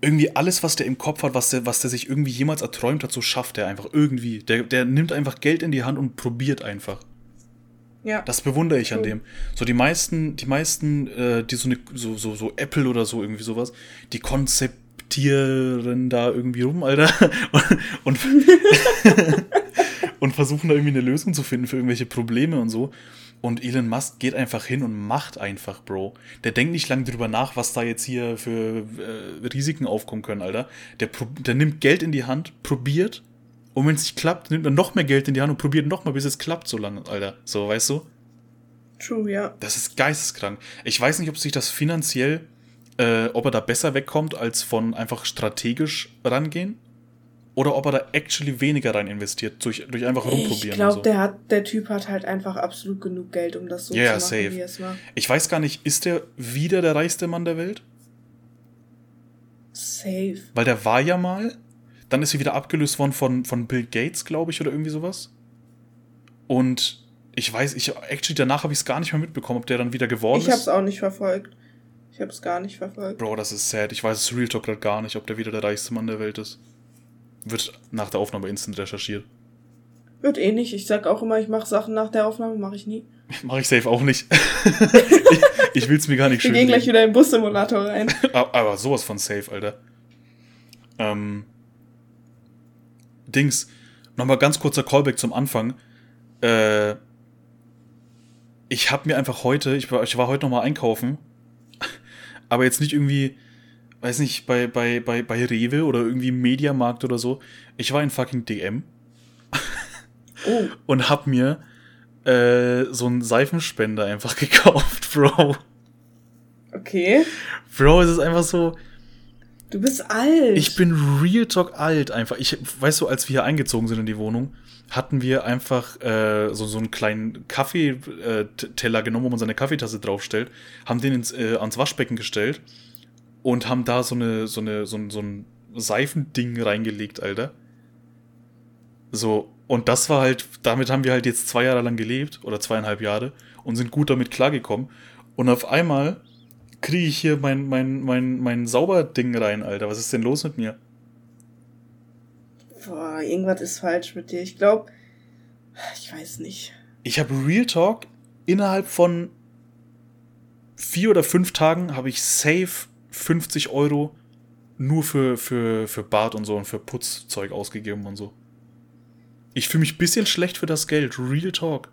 irgendwie alles, was der im Kopf hat, was der, was der sich irgendwie jemals erträumt hat, so schafft er einfach irgendwie. Der, der nimmt einfach Geld in die Hand und probiert einfach. Ja. Das bewundere ich an dem. So die meisten, die meisten, äh, die so, eine, so, so, so Apple oder so irgendwie sowas, die konzeptieren da irgendwie rum, Alter. Und, und, und versuchen da irgendwie eine Lösung zu finden für irgendwelche Probleme und so. Und Elon Musk geht einfach hin und macht einfach, Bro. Der denkt nicht lange drüber nach, was da jetzt hier für äh, Risiken aufkommen können, Alter. Der, der nimmt Geld in die Hand, probiert und wenn es nicht klappt, nimmt man noch mehr Geld in die Hand und probiert noch mal, bis es klappt, so lange, Alter. So, weißt du? True, ja. Das ist geisteskrank. Ich weiß nicht, ob sich das finanziell, äh, ob er da besser wegkommt, als von einfach strategisch rangehen. Oder ob er da actually weniger rein investiert, durch, durch einfach rumprobieren. Ich glaube, so. der, der Typ hat halt einfach absolut genug Geld, um das so yeah, zu machen, safe. wie er es macht. Ich weiß gar nicht, ist der wieder der reichste Mann der Welt? Safe. Weil der war ja mal dann ist sie wieder abgelöst worden von, von Bill Gates, glaube ich, oder irgendwie sowas. Und ich weiß, ich actually danach habe ich es gar nicht mehr mitbekommen, ob der dann wieder geworden ich ist. Ich habe es auch nicht verfolgt. Ich habe es gar nicht verfolgt. Bro, das ist sad. Ich weiß es Real Talk gerade gar nicht, ob der wieder der reichste Mann der Welt ist. Wird nach der Aufnahme instant recherchiert. Wird eh nicht. Ich sag auch immer, ich mache Sachen nach der Aufnahme, mache ich nie. mache ich safe auch nicht. ich ich will es mir gar nicht schön. Wir gehen gleich wieder in den Bus-Simulator rein. Aber sowas von safe, Alter. Ähm, Dings. nochmal ganz kurzer Callback zum Anfang. Äh, ich habe mir einfach heute, ich war, ich war heute nochmal einkaufen, aber jetzt nicht irgendwie, weiß nicht, bei, bei, bei, bei Rewe oder irgendwie Mediamarkt oder so. Ich war in fucking DM oh. und hab mir äh, so einen Seifenspender einfach gekauft, Bro. Okay. Bro, es ist einfach so. Du bist alt. Ich bin Real Talk alt einfach. Ich, weißt du, als wir hier eingezogen sind in die Wohnung, hatten wir einfach äh, so, so einen kleinen Kaffeeteller genommen, wo man seine Kaffeetasse draufstellt, haben den ins, äh, ans Waschbecken gestellt und haben da so, eine, so, eine, so, ein, so ein Seifending reingelegt, Alter. So, und das war halt, damit haben wir halt jetzt zwei Jahre lang gelebt oder zweieinhalb Jahre und sind gut damit klargekommen. Und auf einmal kriege ich hier mein, mein, mein, mein Sauberding rein, Alter. Was ist denn los mit mir? Boah, irgendwas ist falsch mit dir. Ich glaube, ich weiß nicht. Ich habe Real Talk innerhalb von vier oder fünf Tagen habe ich safe 50 Euro nur für, für, für Bad und so und für Putzzeug ausgegeben und so. Ich fühle mich ein bisschen schlecht für das Geld. Real Talk.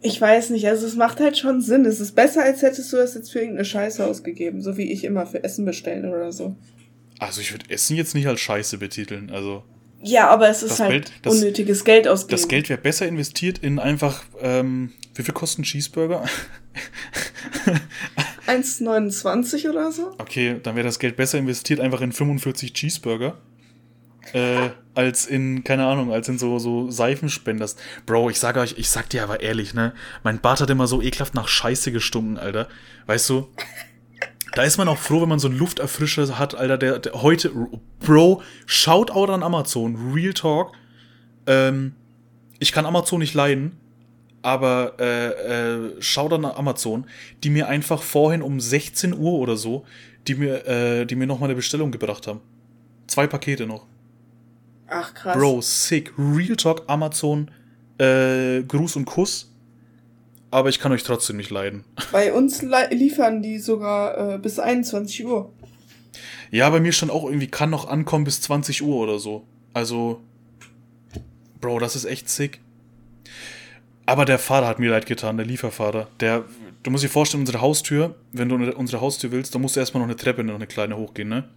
Ich weiß nicht, also es macht halt schon Sinn. Es ist besser, als hättest du das jetzt für irgendeine Scheiße ausgegeben, so wie ich immer für Essen bestellen oder so. Also ich würde Essen jetzt nicht als Scheiße betiteln, also. Ja, aber es ist halt Geld, das, unnötiges Geld ausgeben. Das Geld wäre besser investiert in einfach, ähm, wie viel kosten Cheeseburger? 1,29 oder so? Okay, dann wäre das Geld besser investiert einfach in 45 Cheeseburger äh, als in, keine Ahnung, als in so, so Seifenspenders. Bro, ich sage euch, ich sag dir aber ehrlich, ne? Mein Bart hat immer so ekelhaft nach Scheiße gestunken, Alter. Weißt du? Da ist man auch froh, wenn man so einen Lufterfrischer hat, Alter, der, der heute, Bro, Shoutout an Amazon, Real Talk. Ähm, ich kann Amazon nicht leiden, aber äh, äh, Shoutout an Amazon, die mir einfach vorhin um 16 Uhr oder so, die mir, äh, die mir noch mal eine Bestellung gebracht haben. Zwei Pakete noch. Ach, krass. Bro, sick. Real Talk, Amazon, äh, Gruß und Kuss. Aber ich kann euch trotzdem nicht leiden. Bei uns liefern die sogar äh, bis 21 Uhr. Ja, bei mir stand auch irgendwie, kann noch ankommen bis 20 Uhr oder so. Also, Bro, das ist echt sick. Aber der Fahrer hat mir leid getan, der Lieferfahrer. Der, du musst dir vorstellen, unsere Haustür, wenn du unsere Haustür willst, dann musst du erstmal noch eine Treppe, noch eine kleine hochgehen, ne?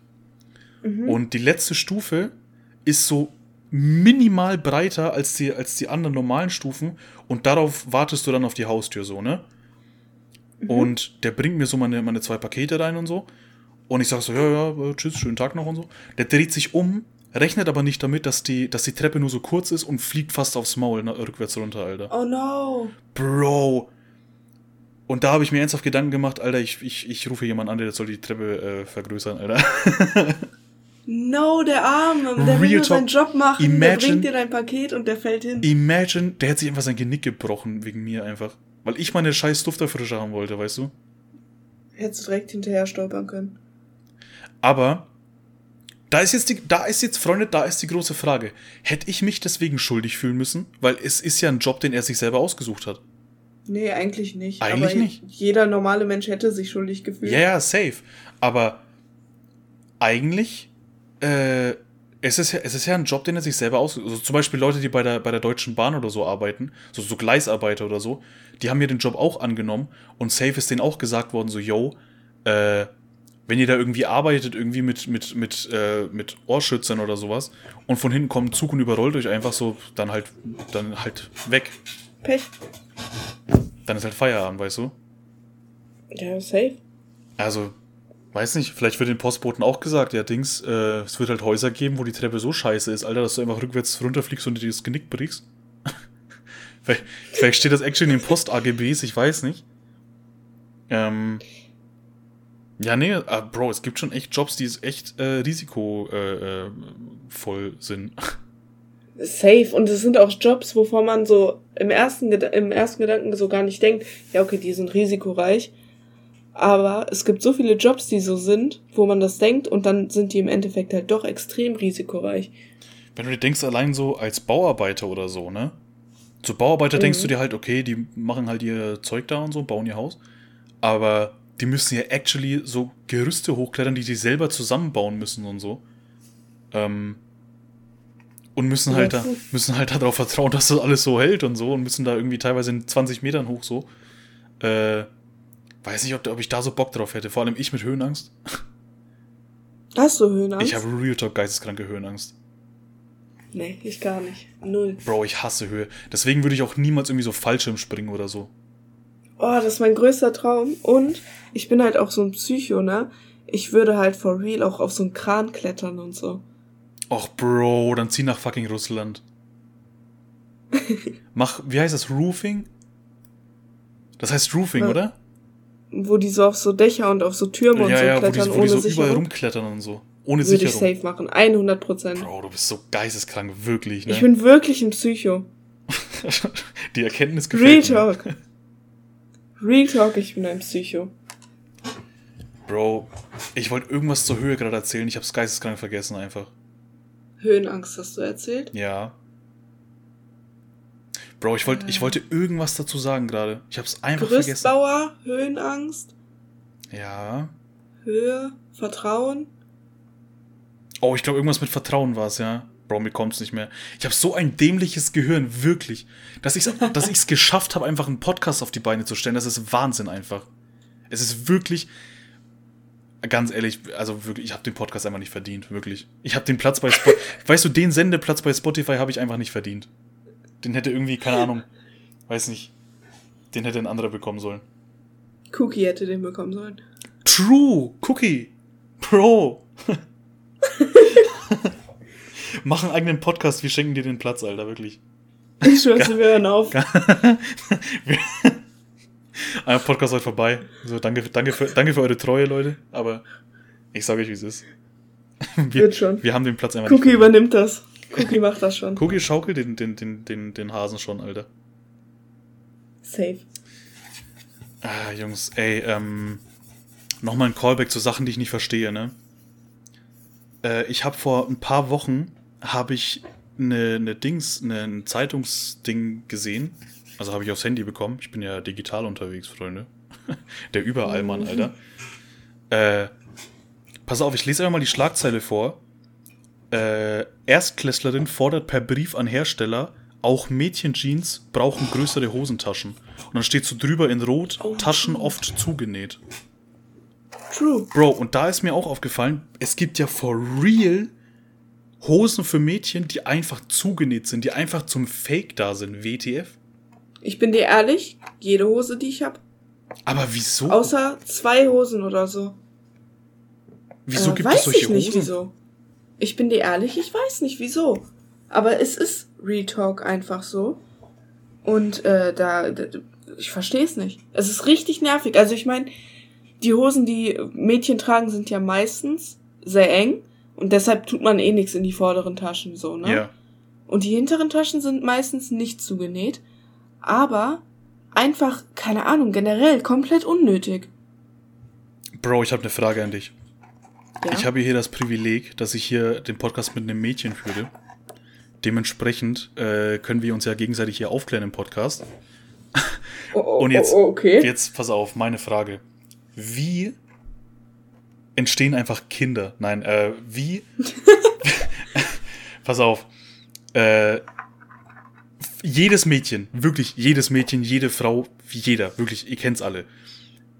Mhm. Und die letzte Stufe ist so minimal breiter als die, als die anderen normalen Stufen und darauf wartest du dann auf die Haustür so, ne? Mhm. Und der bringt mir so meine, meine zwei Pakete rein und so. Und ich sag so, ja, ja, tschüss, schönen Tag noch und so. Der dreht sich um, rechnet aber nicht damit, dass die, dass die Treppe nur so kurz ist und fliegt fast aufs Maul na, rückwärts runter, Alter. Oh no. Bro. Und da habe ich mir ernsthaft Gedanken gemacht, Alter, ich, ich, ich rufe jemanden an, der soll die Treppe äh, vergrößern, Alter. No, der Arme, der Real will nur seinen Job machen, imagine, der bringt dir dein Paket und der fällt hin. Imagine, der hätte sich einfach sein Genick gebrochen wegen mir einfach. Weil ich meine scheiß Dufterfrische haben wollte, weißt du? Hättest du direkt hinterher stolpern können. Aber, da ist jetzt die, da ist jetzt, Freunde, da ist die große Frage. Hätte ich mich deswegen schuldig fühlen müssen? Weil es ist ja ein Job, den er sich selber ausgesucht hat. Nee, eigentlich nicht. Eigentlich Aber nicht. Jeder normale Mensch hätte sich schuldig gefühlt. Ja, ja, safe. Aber eigentlich äh, es ist, ja, es ist ja ein Job, den er sich selber aus. Also zum Beispiel Leute, die bei der, bei der Deutschen Bahn oder so arbeiten, so, so Gleisarbeiter oder so, die haben mir den Job auch angenommen und safe ist denen auch gesagt worden, so, yo, äh, wenn ihr da irgendwie arbeitet, irgendwie mit, mit, mit, äh, mit Ohrschützern oder sowas, und von hinten kommt ein Zug und überrollt euch einfach so, dann halt, dann halt weg. Pech. Dann ist halt Feierabend, weißt du? Ja, safe. Also, Weiß nicht, vielleicht wird den Postboten auch gesagt, ja, Dings, äh, es wird halt Häuser geben, wo die Treppe so scheiße ist, Alter, dass du einfach rückwärts runterfliegst und dir das Genick brichst. vielleicht, vielleicht, steht das actually in den Post-AGBs, ich weiß nicht. Ähm. Ja, nee, ah, Bro, es gibt schon echt Jobs, die echt äh, risikovoll äh, äh sind. Safe. Und es sind auch Jobs, wovon man so im ersten, im ersten Gedanken so gar nicht denkt, ja, okay, die sind risikoreich. Aber es gibt so viele Jobs, die so sind, wo man das denkt und dann sind die im Endeffekt halt doch extrem risikoreich. Wenn du dir denkst, allein so als Bauarbeiter oder so, ne? Zu Bauarbeiter mhm. denkst du dir halt, okay, die machen halt ihr Zeug da und so, bauen ihr Haus. Aber die müssen ja actually so Gerüste hochklettern, die die selber zusammenbauen müssen und so. Ähm, Und müssen halt, da, müssen halt darauf vertrauen, dass das alles so hält und so und müssen da irgendwie teilweise in 20 Metern hoch so. Äh, weiß nicht, ob, ob ich da so Bock drauf hätte. Vor allem ich mit Höhenangst. Hast du Höhenangst? Ich habe Real Talk geisteskranke Höhenangst. Nee, ich gar nicht. Null. Bro, ich hasse Höhe. Deswegen würde ich auch niemals irgendwie so Fallschirm springen oder so. Oh, das ist mein größter Traum. Und ich bin halt auch so ein Psycho, ne? Ich würde halt for real auch auf so einen Kran klettern und so. Och, Bro, dann zieh nach fucking Russland. Mach, wie heißt das, Roofing? Das heißt Roofing, ja. oder? Wo die so auf so Dächer und auf so Türme ja, und so ja, klettern, wo die, wo ohne die so Sicherung. überall rumklettern und so. Ohne Würde Sicherung. Würde ich safe machen, 100 Prozent. Bro, du bist so geisteskrank, wirklich, ne? Ich bin wirklich ein Psycho. die Erkenntnis gefällt Real Talk. Real Talk, ich bin ein Psycho. Bro, ich wollte irgendwas zur Höhe gerade erzählen, ich hab's geisteskrank vergessen einfach. Höhenangst hast du erzählt? Ja. Bro, ich, wollt, äh. ich wollte irgendwas dazu sagen gerade. Ich hab's einfach Gerüstbauer, vergessen. Höhenangst. Ja. Höhe, Vertrauen. Oh, ich glaube, irgendwas mit Vertrauen war es, ja. Bro, mir kommt's nicht mehr. Ich habe so ein dämliches Gehirn, wirklich. Dass ich es dass ich's geschafft habe, einfach einen Podcast auf die Beine zu stellen, das ist Wahnsinn einfach. Es ist wirklich, ganz ehrlich, also wirklich, ich habe den Podcast einfach nicht verdient, wirklich. Ich habe den Platz bei Spotify, weißt du, den Sendeplatz bei Spotify habe ich einfach nicht verdient. Den hätte irgendwie, keine Ahnung, weiß nicht, den hätte ein anderer bekommen sollen. Cookie hätte den bekommen sollen. True, Cookie, Bro. Mach einen eigenen Podcast, wir schenken dir den Platz, Alter, wirklich. Ich schwör's, wir hören auf. Ein Podcast heute vorbei. So, danke, danke, für, danke für eure Treue, Leute. Aber ich sage euch, wie es ist. Wir, Wird schon. Wir haben den Platz einfach Cookie übernimmt das. Cookie macht das schon. Cookie schaukelt den, den, den, den, den Hasen schon, Alter. Safe. Ah, Jungs, ey, ähm, nochmal ein Callback zu Sachen, die ich nicht verstehe, ne? Äh, ich habe vor ein paar Wochen, habe ich eine, eine Dings, eine, ein Zeitungsding gesehen also habe ich aufs Handy bekommen. Ich bin ja digital unterwegs, Freunde. Der Überallmann, mhm. Alter. Äh, pass auf, ich lese einfach mal die Schlagzeile vor. Äh, Erstklässlerin fordert per Brief an Hersteller, auch Mädchenjeans brauchen größere Hosentaschen. Und dann steht so drüber in Rot, oh, Taschen oft zugenäht. True. Bro, und da ist mir auch aufgefallen, es gibt ja for real Hosen für Mädchen, die einfach zugenäht sind, die einfach zum Fake da sind. WTF? Ich bin dir ehrlich, jede Hose, die ich habe. Aber wieso? Außer zwei Hosen oder so. Wieso äh, gibt es solche ich nicht, Hosen? Wieso. Ich bin dir ehrlich, ich weiß nicht wieso. Aber es ist Retalk einfach so. Und äh, da, da ich verstehe es nicht. Es ist richtig nervig. Also ich meine, die Hosen, die Mädchen tragen, sind ja meistens sehr eng und deshalb tut man eh nichts in die vorderen Taschen so, ne? Ja. Und die hinteren Taschen sind meistens nicht zugenäht aber einfach, keine Ahnung, generell komplett unnötig. Bro, ich habe eine Frage an dich. Ja? Ich habe hier das Privileg, dass ich hier den Podcast mit einem Mädchen führe. Dementsprechend äh, können wir uns ja gegenseitig hier aufklären im Podcast. Oh, oh, Und jetzt, oh, okay. jetzt pass auf, meine Frage. Wie entstehen einfach Kinder? Nein, äh, wie? pass auf. Äh, jedes Mädchen, wirklich jedes Mädchen, jede Frau, jeder, wirklich, ihr kennt's alle.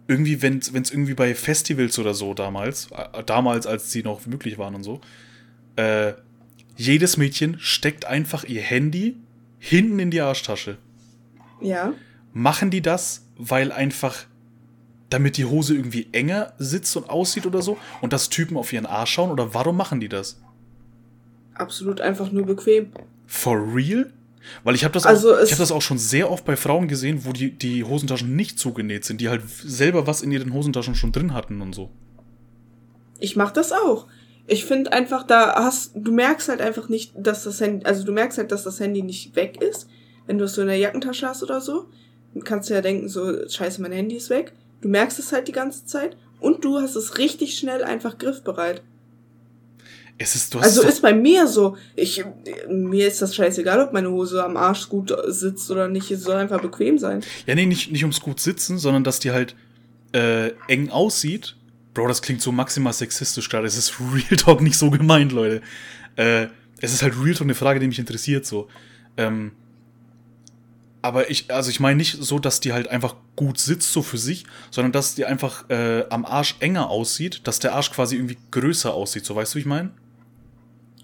Irgendwie, wenn es irgendwie bei Festivals oder so damals, äh, damals, als sie noch möglich waren und so, äh, jedes Mädchen steckt einfach ihr Handy hinten in die Arschtasche. Ja. Machen die das, weil einfach, damit die Hose irgendwie enger sitzt und aussieht oder so und das Typen auf ihren Arsch schauen oder warum machen die das? Absolut einfach nur bequem. For real? Weil ich habe das, also hab das auch schon sehr oft bei Frauen gesehen, wo die, die Hosentaschen nicht zugenäht sind, die halt selber was in ihren Hosentaschen schon drin hatten und so. Ich mach das auch. Ich finde einfach, da hast, du merkst halt einfach nicht, dass das Handy, also du merkst halt, dass das Handy nicht weg ist, wenn du es so in der Jackentasche hast oder so. Dann kannst du ja denken, so, scheiße, mein Handy ist weg. Du merkst es halt die ganze Zeit und du hast es richtig schnell einfach griffbereit. Es ist, also ist bei mir so. Ich, mir ist das scheißegal, ob meine Hose am Arsch gut sitzt oder nicht. Es soll einfach bequem sein. Ja, nee, nicht, nicht ums gut sitzen, sondern dass die halt äh, eng aussieht. Bro, das klingt so maximal sexistisch gerade. Es ist Real Talk nicht so gemeint, Leute. Äh, es ist halt real eine Frage, die mich interessiert, so. Ähm, aber ich, also ich meine nicht so, dass die halt einfach gut sitzt, so für sich, sondern dass die einfach äh, am Arsch enger aussieht, dass der Arsch quasi irgendwie größer aussieht, so weißt du, wie ich meine?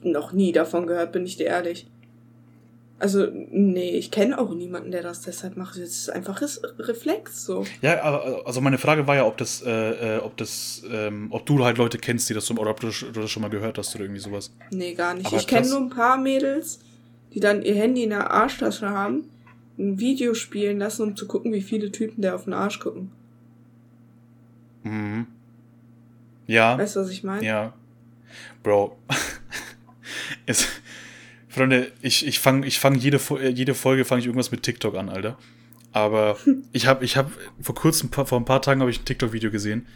Noch nie davon gehört, bin ich dir ehrlich. Also, nee, ich kenne auch niemanden, der das deshalb macht. Das ist einfach Reflex so. Ja, also meine Frage war ja, ob das, äh, äh, ob das, ähm, ob du halt Leute kennst, die das so, oder ob du, du das schon mal gehört hast oder irgendwie sowas. Nee, gar nicht. Aber ich kenne nur ein paar Mädels, die dann ihr Handy in der Arschtasche haben ein Video spielen lassen, um zu gucken, wie viele Typen der auf den Arsch gucken. Mhm. Ja. Weißt du, was ich meine? Ja. Bro. es, Freunde, ich, ich fange ich fang jede, jede Folge fange ich irgendwas mit TikTok an, Alter. Aber ich habe ich hab vor kurzem, vor ein paar Tagen habe ich ein TikTok-Video gesehen.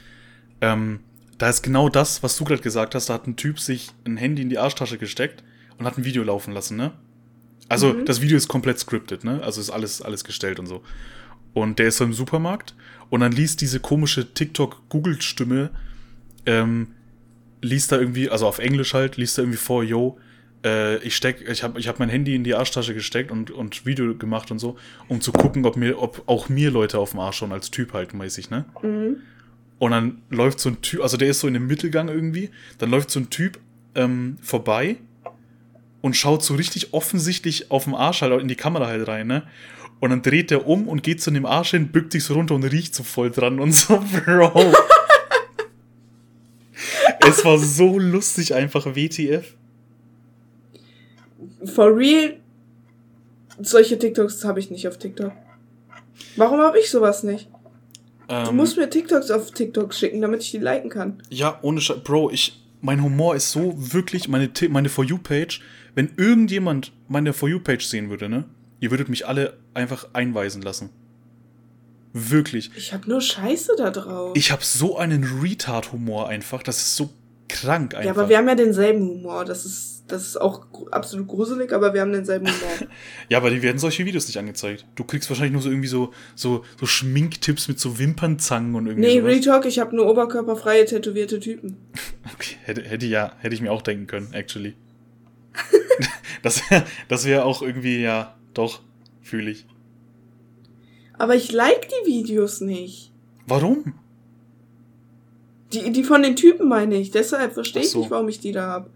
Ähm, da ist genau das, was du gerade gesagt hast. Da hat ein Typ sich ein Handy in die Arschtasche gesteckt und hat ein Video laufen lassen, ne? Also mhm. das Video ist komplett scripted, ne? Also ist alles, alles gestellt und so. Und der ist so im Supermarkt und dann liest diese komische TikTok-Google-Stimme, ähm, liest da irgendwie, also auf Englisch halt, liest da irgendwie vor, yo, äh, ich steck, ich habe ich hab mein Handy in die Arschtasche gesteckt und, und Video gemacht und so, um zu gucken, ob mir, ob auch mir Leute auf dem Arsch schon als Typ halt mäßig, ne? Mhm. Und dann läuft so ein Typ, also der ist so in dem Mittelgang irgendwie, dann läuft so ein Typ ähm, vorbei und schaut so richtig offensichtlich auf dem Arsch halt in die Kamera halt rein, ne? Und dann dreht er um und geht zu dem Arsch hin, bückt sich so runter und riecht so voll dran und so, Bro. es war so lustig einfach, WTF. For real, solche TikToks habe ich nicht auf TikTok. Warum habe ich sowas nicht? Ähm, du musst mir TikToks auf TikTok schicken, damit ich die liken kann. Ja, ohne Scheiß. Bro, ich, mein Humor ist so wirklich, meine, meine For You-Page wenn irgendjemand meine For You-Page sehen würde, ne? Ihr würdet mich alle einfach einweisen lassen. Wirklich. Ich hab nur Scheiße da drauf. Ich hab so einen Retard-Humor einfach. Das ist so krank einfach. Ja, aber wir haben ja denselben Humor. Das ist, das ist auch absolut gruselig, aber wir haben denselben Humor. ja, aber die werden solche Videos nicht angezeigt. Du kriegst wahrscheinlich nur so irgendwie so, so, so Schminktipps mit so Wimpernzangen und irgendwie Nee, sowas. Retalk, ich hab nur oberkörperfreie, tätowierte Typen. okay, hätte, hätte ja, hätte ich mir auch denken können, actually. das wäre das wär auch irgendwie, ja, doch, fühle ich. Aber ich like die Videos nicht. Warum? Die, die von den Typen meine ich. Deshalb verstehe ich so. nicht, warum ich die da habe.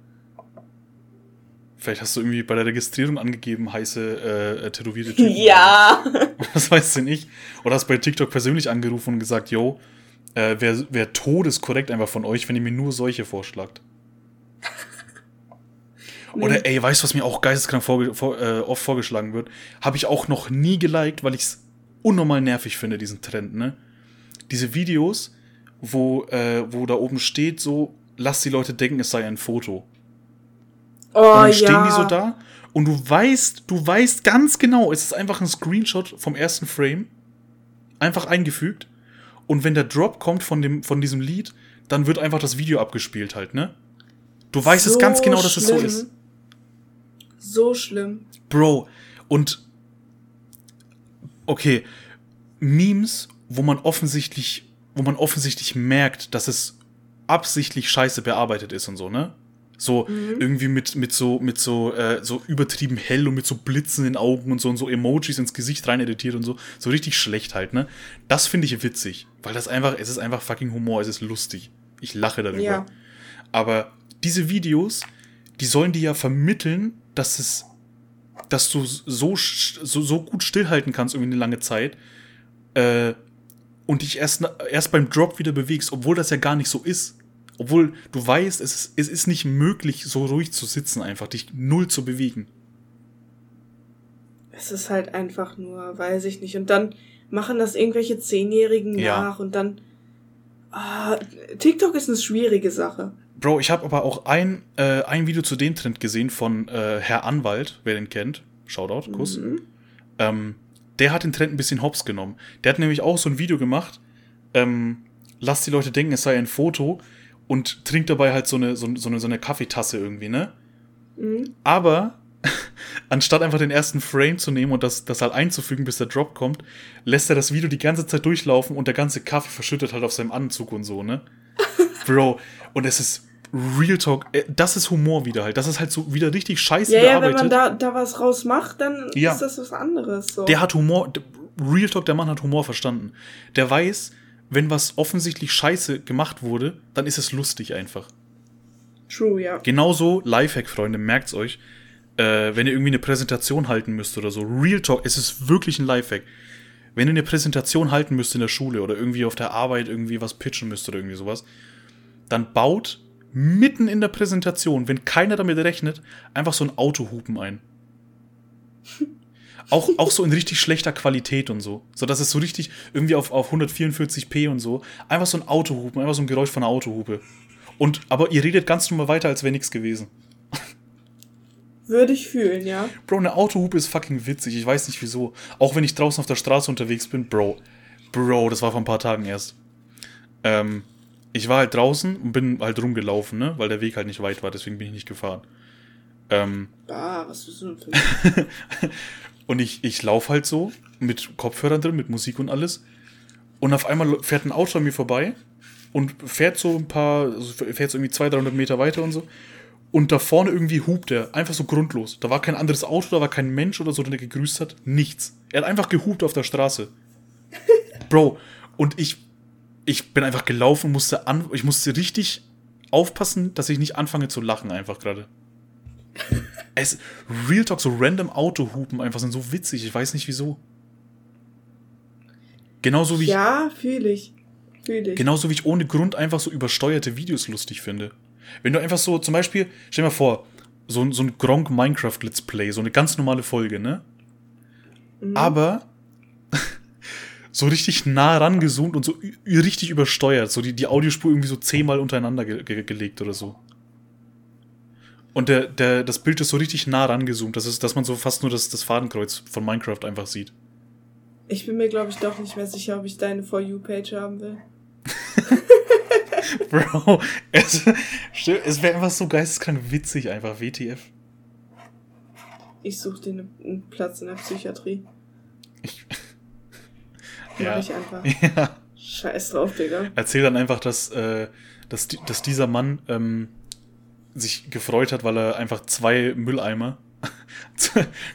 Vielleicht hast du irgendwie bei der Registrierung angegeben, heiße äh, äh tätowierte Typen. Ja. Das weißt du nicht. Oder hast bei TikTok persönlich angerufen und gesagt, yo, äh, wer, wer todeskorrekt einfach von euch, wenn ihr mir nur solche vorschlagt. Oder ey, weißt du, was mir auch geisteskrank vor, vor, äh, oft vorgeschlagen wird? Habe ich auch noch nie geliked, weil ich es unnormal nervig finde, diesen Trend, ne? Diese Videos, wo, äh, wo da oben steht, so, lass die Leute denken, es sei ein Foto. Oh, und dann stehen ja. die so da und du weißt, du weißt ganz genau, es ist einfach ein Screenshot vom ersten Frame, einfach eingefügt. Und wenn der Drop kommt von, dem, von diesem Lied, dann wird einfach das Video abgespielt halt, ne? Du weißt so es ganz genau, dass schlimm. es so ist. So schlimm. Bro, und okay, Memes, wo man offensichtlich, wo man offensichtlich merkt, dass es absichtlich scheiße bearbeitet ist und so, ne? So mhm. irgendwie mit, mit so, mit so, äh, so übertrieben hell und mit so Blitzen in den Augen und so und so Emojis ins Gesicht rein editiert und so. So richtig schlecht halt, ne? Das finde ich witzig. Weil das einfach, es ist einfach fucking Humor, es ist lustig. Ich lache darüber. Ja. Aber diese Videos, die sollen dir ja vermitteln, dass es, dass du so, so, so gut stillhalten kannst irgendwie eine lange Zeit äh, und dich erst, erst beim Drop wieder bewegst, obwohl das ja gar nicht so ist. Obwohl du weißt, es ist, es ist nicht möglich, so ruhig zu sitzen, einfach dich null zu bewegen. Es ist halt einfach nur, weiß ich nicht. Und dann machen das irgendwelche Zehnjährigen ja. nach und dann. Ah, TikTok ist eine schwierige Sache. Bro, ich habe aber auch ein, äh, ein Video zu dem Trend gesehen von äh, Herr Anwalt, wer den kennt. Shoutout, Kuss. Mhm. Ähm, der hat den Trend ein bisschen hops genommen. Der hat nämlich auch so ein Video gemacht, ähm, lasst die Leute denken, es sei ein Foto und trinkt dabei halt so eine, so, so eine, so eine Kaffeetasse irgendwie, ne? Mhm. Aber anstatt einfach den ersten Frame zu nehmen und das, das halt einzufügen, bis der Drop kommt, lässt er das Video die ganze Zeit durchlaufen und der ganze Kaffee verschüttet halt auf seinem Anzug und so, ne? Bro, und es ist Real Talk, äh, das ist Humor wieder halt. Das ist halt so wieder richtig scheiße ja, ja, wenn man da, da was raus macht, dann ja. ist das was anderes. So. Der hat Humor, Real Talk, der Mann hat Humor verstanden. Der weiß, wenn was offensichtlich scheiße gemacht wurde, dann ist es lustig einfach. True, ja. Genauso, Lifehack, Freunde, merkt's euch. Äh, wenn ihr irgendwie eine Präsentation halten müsst oder so. Real Talk, es ist wirklich ein Lifehack. Wenn ihr eine Präsentation halten müsst in der Schule oder irgendwie auf der Arbeit irgendwie was pitchen müsst oder irgendwie sowas, dann baut mitten in der Präsentation, wenn keiner damit rechnet, einfach so ein Autohupen ein. Auch, auch so in richtig schlechter Qualität und so. So dass es so richtig irgendwie auf, auf 144p und so. Einfach so ein Autohupen, einfach so ein Geräusch von einer Autohupe. Und, aber ihr redet ganz normal weiter, als wäre nichts gewesen. Würde ich fühlen, ja. Bro, eine Autohupe ist fucking witzig. Ich weiß nicht wieso. Auch wenn ich draußen auf der Straße unterwegs bin, Bro. Bro, das war vor ein paar Tagen erst. Ähm, ich war halt draußen und bin halt rumgelaufen, ne? Weil der Weg halt nicht weit war, deswegen bin ich nicht gefahren. Ähm, bah, was bist du denn für Und ich, ich laufe halt so mit Kopfhörern drin, mit Musik und alles. Und auf einmal fährt ein Auto an mir vorbei und fährt so ein paar, also fährt so irgendwie 200, 300 Meter weiter und so. Und da vorne irgendwie hupt er, einfach so grundlos. Da war kein anderes Auto, da war kein Mensch oder so, der gegrüßt hat. Nichts. Er hat einfach gehupt auf der Straße. Bro, und ich ich bin einfach gelaufen, musste an, ich musste richtig aufpassen, dass ich nicht anfange zu lachen einfach gerade. es Real Talk so random Autohupen einfach sind so witzig, ich weiß nicht wieso. Genauso wie Ja, fühle ich. Fühl ich. Genauso wie ich ohne Grund einfach so übersteuerte Videos lustig finde. Wenn du einfach so, zum Beispiel, stell dir mal vor, so, so ein Gronk Minecraft Let's Play, so eine ganz normale Folge, ne? Mhm. Aber so richtig nah rangezoomt und so richtig übersteuert. So die, die Audiospur irgendwie so zehnmal untereinander ge ge gelegt oder so. Und der, der, das Bild ist so richtig nah rangezoomt, dass, es, dass man so fast nur das, das Fadenkreuz von Minecraft einfach sieht. Ich bin mir, glaube ich, doch nicht mehr sicher, ob ich deine For You-Page haben will. Bro, es, es wäre einfach so geisteskrank witzig, einfach WTF. Ich suche dir einen Platz in der Psychiatrie. Ich, ja. Mach ich einfach. Ja. Scheiß drauf, Digga. Erzähl dann einfach, dass, äh, dass, dass dieser Mann ähm, sich gefreut hat, weil er einfach zwei Mülleimer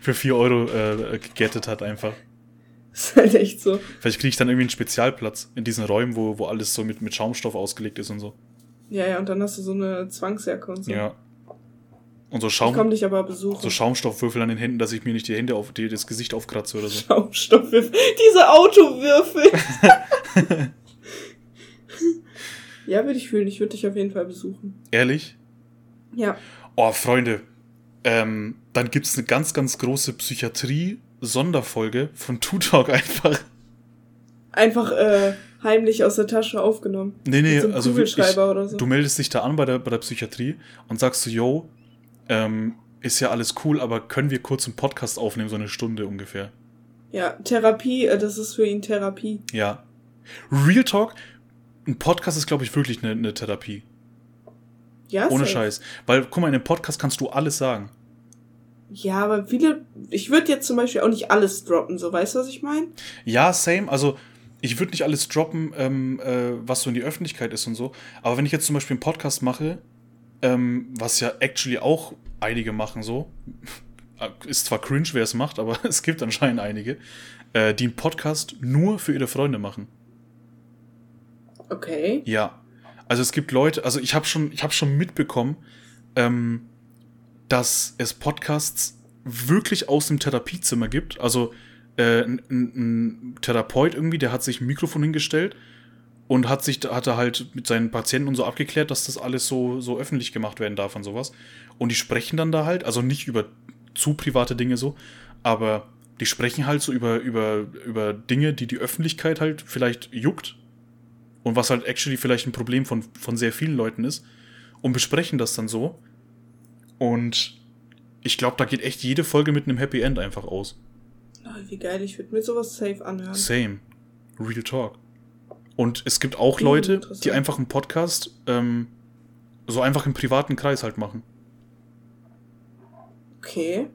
für 4 Euro äh, gegettet hat, einfach. Das ist halt echt so. Vielleicht kriege ich dann irgendwie einen Spezialplatz in diesen Räumen, wo, wo alles so mit, mit Schaumstoff ausgelegt ist und so. Ja, ja, und dann hast du so eine Zwangsjacke und so. Ja. Und so Schaum. Ich komm dich aber besuchen. So Schaumstoffwürfel an den Händen, dass ich mir nicht die Hände auf die, das Gesicht aufkratze oder so. Schaumstoffwürfel. Diese Autowürfel. ja, würde ich fühlen. Ich würde dich auf jeden Fall besuchen. Ehrlich? Ja. Oh, Freunde. Ähm, dann gibt es eine ganz, ganz große Psychiatrie-Sonderfolge von Two Talk einfach. Einfach, äh, heimlich aus der Tasche aufgenommen. Nee, nee, so also ich, so. du meldest dich da an bei der, bei der Psychiatrie und sagst so, yo, ähm, ist ja alles cool, aber können wir kurz einen Podcast aufnehmen, so eine Stunde ungefähr? Ja, Therapie, äh, das ist für ihn Therapie. Ja. Real Talk, ein Podcast ist, glaube ich, wirklich eine, eine Therapie. Ja, Ohne safe. Scheiß. Weil, guck mal, in einem Podcast kannst du alles sagen. Ja, aber viele. Ich würde jetzt zum Beispiel auch nicht alles droppen, so weißt du, was ich meine? Ja, same. Also, ich würde nicht alles droppen, ähm, äh, was so in die Öffentlichkeit ist und so. Aber wenn ich jetzt zum Beispiel einen Podcast mache, ähm, was ja actually auch einige machen so. Ist zwar cringe, wer es macht, aber es gibt anscheinend einige, äh, die einen Podcast nur für ihre Freunde machen. Okay. Ja. Also es gibt Leute, also ich habe schon, ich habe schon mitbekommen, ähm, dass es Podcasts wirklich aus dem Therapiezimmer gibt. Also äh, ein, ein Therapeut irgendwie, der hat sich ein Mikrofon hingestellt und hat sich hat er halt mit seinen Patienten und so abgeklärt, dass das alles so so öffentlich gemacht werden darf und sowas. Und die sprechen dann da halt, also nicht über zu private Dinge so, aber die sprechen halt so über über über Dinge, die die Öffentlichkeit halt vielleicht juckt und was halt actually vielleicht ein Problem von von sehr vielen Leuten ist und besprechen das dann so. Und ich glaube, da geht echt jede Folge mit einem Happy End einfach aus. Oh, wie geil, ich würde mir sowas safe anhören. Same. Real Talk. Und es gibt auch Leute, die einfach einen Podcast ähm, so einfach im privaten Kreis halt machen. Okay.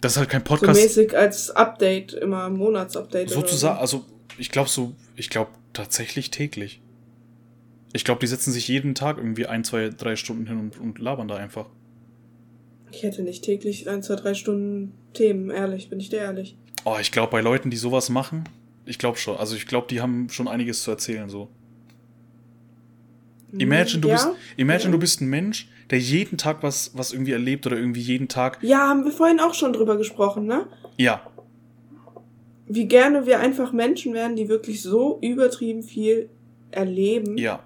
Das ist halt kein Podcast. So mäßig als Update, immer Monatsupdate. Sozusagen, so. also ich glaube so, ich glaube tatsächlich täglich. Ich glaube, die setzen sich jeden Tag irgendwie ein, zwei, drei Stunden hin und, und labern da einfach. Ich hätte nicht täglich ein, zwei, drei Stunden Themen, ehrlich, bin ich dir ehrlich. Oh, ich glaube, bei Leuten, die sowas machen, ich glaube schon. Also ich glaube, die haben schon einiges zu erzählen, so. Imagine, du, ja? bist, imagine ja. du bist ein Mensch, der jeden Tag was, was irgendwie erlebt oder irgendwie jeden Tag. Ja, haben wir vorhin auch schon drüber gesprochen, ne? Ja. Wie gerne wir einfach Menschen wären, die wirklich so übertrieben viel erleben. Ja.